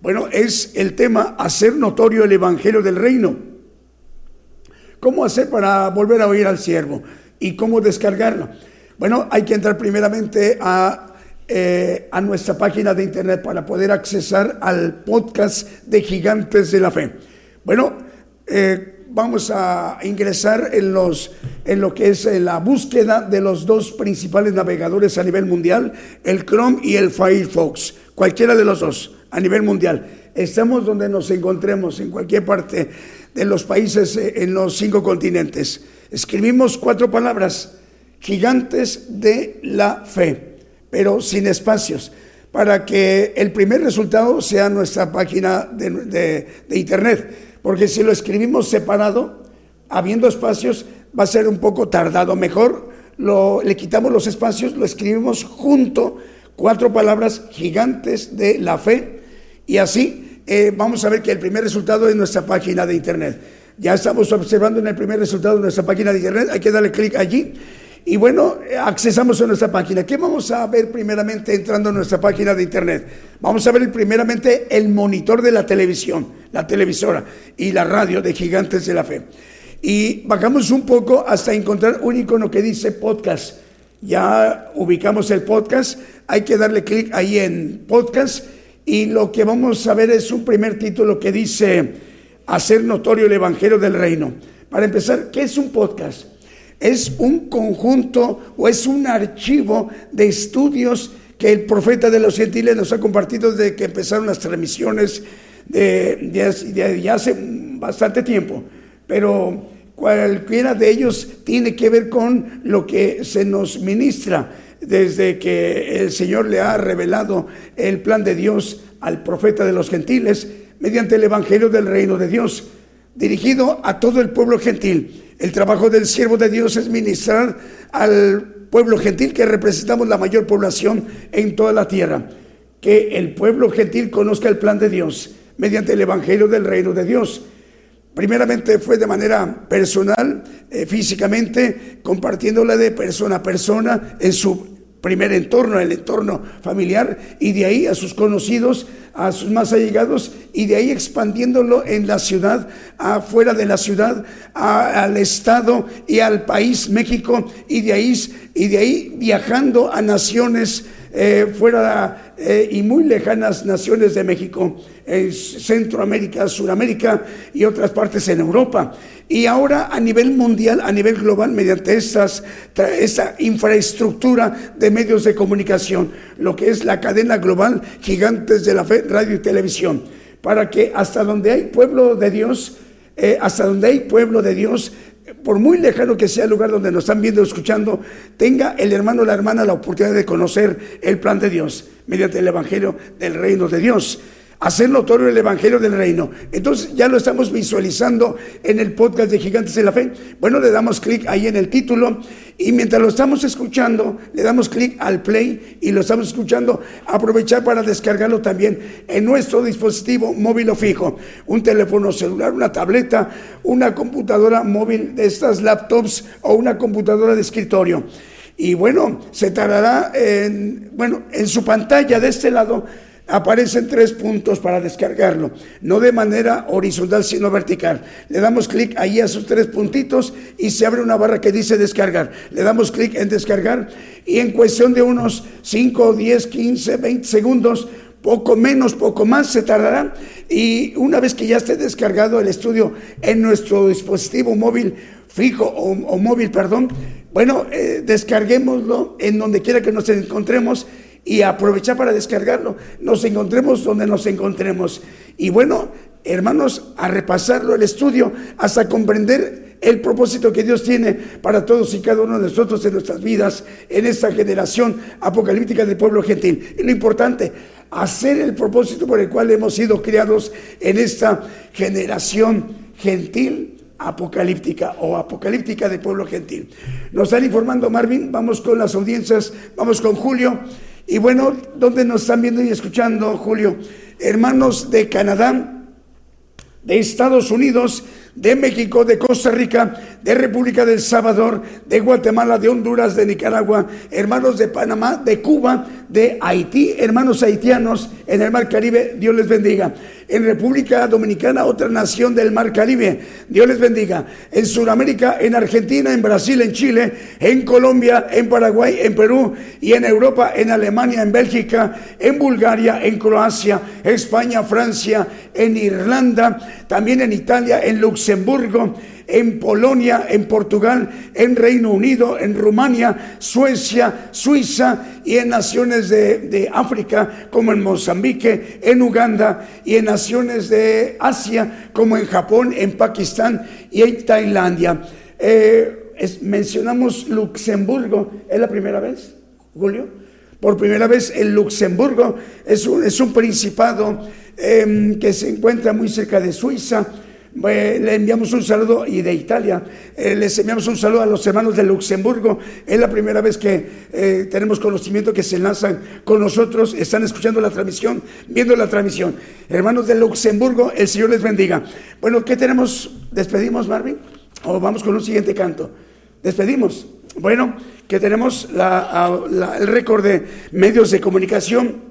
Bueno, es el tema hacer notorio el evangelio del reino. ¿Cómo hacer para volver a oír al siervo? ¿Y cómo descargarlo? Bueno, hay que entrar primeramente a, eh, a nuestra página de internet para poder accesar al podcast de Gigantes de la Fe. Bueno, eh, vamos a ingresar en, los, en lo que es eh, la búsqueda de los dos principales navegadores a nivel mundial, el Chrome y el Firefox, cualquiera de los dos a nivel mundial. Estamos donde nos encontremos, en cualquier parte de los países eh, en los cinco continentes. Escribimos cuatro palabras, gigantes de la fe, pero sin espacios, para que el primer resultado sea nuestra página de, de- de internet, porque si lo escribimos separado, habiendo espacios, va a ser un poco tardado. Mejor lo, le quitamos los espacios, lo escribimos junto, cuatro palabras gigantes de la fe, y así eh, vamos a ver que el primer resultado es nuestra página de internet. Ya estamos observando en el primer resultado de nuestra página de internet, hay que darle clic allí. Y bueno, accesamos a nuestra página. ¿Qué vamos a ver primeramente entrando a nuestra página de internet? Vamos a ver primeramente el monitor de la televisión, la televisora y la radio de Gigantes de la Fe. Y bajamos un poco hasta encontrar un icono que dice podcast. Ya ubicamos el podcast, hay que darle clic ahí en podcast y lo que vamos a ver es un primer título que dice hacer notorio el Evangelio del Reino. Para empezar, ¿qué es un podcast? Es un conjunto o es un archivo de estudios que el profeta de los gentiles nos ha compartido desde que empezaron las transmisiones de, de hace- de- ya hace bastante tiempo. Pero cualquiera de ellos tiene que ver con lo que se nos ministra desde que el Señor le ha revelado el plan de Dios al profeta de los gentiles mediante el Evangelio del reino de Dios dirigido a todo el pueblo gentil. El trabajo del siervo de Dios es ministrar al pueblo gentil que representamos la mayor población en toda la tierra. Que el pueblo gentil conozca el plan de Dios mediante el evangelio del reino de Dios. Primeramente fue de manera personal, eh, físicamente, compartiéndola de persona a persona en su primer entorno, el entorno familiar, y de ahí a sus conocidos, a sus más allegados, y de ahí expandiéndolo en la ciudad, afuera de la ciudad, al estado y al país México, y de ahí, y de ahí viajando a naciones eh, fuera eh, y muy lejanas naciones de México, en Centroamérica, Suramérica y otras partes en Europa. Y ahora a nivel mundial, a nivel global, mediante estas, esta infraestructura de medios de comunicación, lo que es la cadena global Gigantes de la Fe, Radio y Televisión, para que hasta donde hay pueblo de Dios, eh, hasta donde hay pueblo de Dios, por muy lejano que sea el lugar donde nos están viendo o escuchando, tenga el hermano o la hermana la oportunidad de conocer el plan de Dios mediante el Evangelio del reino de Dios. Hacer notorio el Evangelio del reino. Entonces ya lo estamos visualizando en el podcast de Gigantes de la Fe. Bueno, le damos clic ahí en el título y mientras lo estamos escuchando, le damos clic al play y lo estamos escuchando, aprovechar para descargarlo también en nuestro dispositivo móvil o fijo, un teléfono celular, una tableta, una computadora móvil de estas laptops o una computadora de escritorio. Y bueno, se tardará en, bueno, en su pantalla de este lado aparecen tres puntos para descargarlo, no de manera horizontal sino vertical. Le damos clic ahí a esos tres puntitos y se abre una barra que dice descargar. Le damos clic en descargar y en cuestión de unos 5, 10, 15, 20 segundos, poco menos, poco más se tardará y una vez que ya esté descargado el estudio en nuestro dispositivo móvil fijo o, móvil, perdón, bueno, eh, descarguémoslo en donde quiera que nos encontremos y aprovechar para descargarlo. Nos encontremos donde nos encontremos. Y bueno, hermanos, a repasarlo el estudio hasta comprender el propósito que Dios tiene para todos y cada uno de nosotros en nuestras vidas, en esta generación apocalíptica del pueblo gentil. Y lo importante, hacer el propósito por el cual hemos sido criados en esta generación gentil apocalíptica o apocalíptica del pueblo gentil. Nos están informando Marvin, vamos con las audiencias, vamos con Julio. Y bueno, ¿dónde nos están viendo y escuchando, Julio? Hermanos de Canadá, de Estados Unidos, de México, de Costa Rica, de República del Salvador, de Guatemala, de Honduras, de Nicaragua, hermanos de Panamá, de Cuba, de Haití, hermanos haitianos en el Mar Caribe, Dios les bendiga. En República Dominicana, otra nación del Mar Caribe, Dios les bendiga. En Sudamérica, en Argentina, en Brasil, en Chile, en Colombia, en Paraguay, en Perú y en Europa, en Alemania, en Bélgica, en Bulgaria, en Croacia, España, Francia, en Irlanda, también en Italia, en Luxemburgo, en Polonia, en Portugal, en Reino Unido, en Rumania, Suecia, Suiza y en naciones de, de África como en Mozambique, en Uganda y en naciones de Asia como en Japón, en Pakistán y en Tailandia. Eh, mencionamos Luxemburgo, ¿es la primera vez, Julio? Por primera vez en Luxemburgo es un, es un principado em, que se encuentra muy cerca de Suiza. Le enviamos un saludo y de Italia. Eh, les enviamos un saludo a los hermanos de Luxemburgo. Es la primera vez que eh, tenemos conocimiento que se enlazan con nosotros, están escuchando la transmisión, viendo la transmisión. Hermanos de Luxemburgo, el Señor les bendiga. Bueno, ¿qué tenemos? ¿Despedimos, Marvin? ¿O vamos con un siguiente canto? Despedimos. Bueno, que tenemos la- el récord de medios de comunicación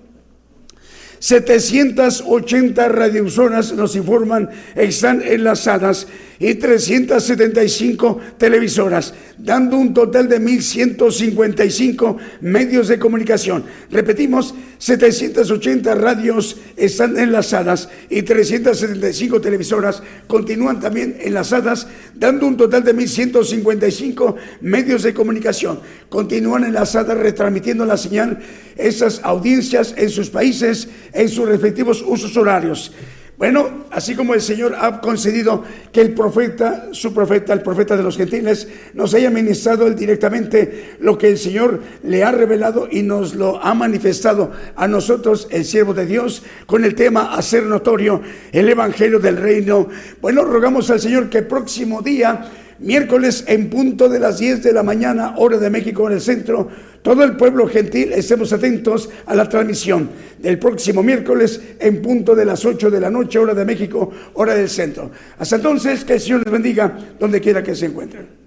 780 radiosoras nos informan están enlazadas y 375 televisoras, dando un total de 1.155 medios de comunicación. Repetimos, 780 radios están enlazadas y 375 televisoras continúan también enlazadas, dando un total de 1.155 medios de comunicación. Continúan enlazadas retransmitiendo la señal, esas audiencias en sus países, en sus respectivos usos horarios. Bueno, así como el Señor ha concedido que el profeta, su profeta, el profeta de los gentiles, nos haya ministrado directamente lo que el Señor le ha revelado y nos lo ha manifestado a nosotros, el siervo de Dios, con el tema hacer notorio el Evangelio del Reino. Bueno, rogamos al Señor que el próximo día miércoles en punto de las 10 de la mañana, hora de México en el centro, todo el pueblo gentil estemos atentos a la transmisión del próximo miércoles en punto de las 8 de la noche, hora de México, hora del centro. Hasta entonces, que el Señor les bendiga donde quiera que se encuentren.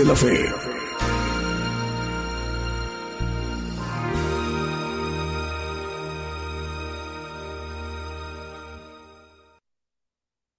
De la Fe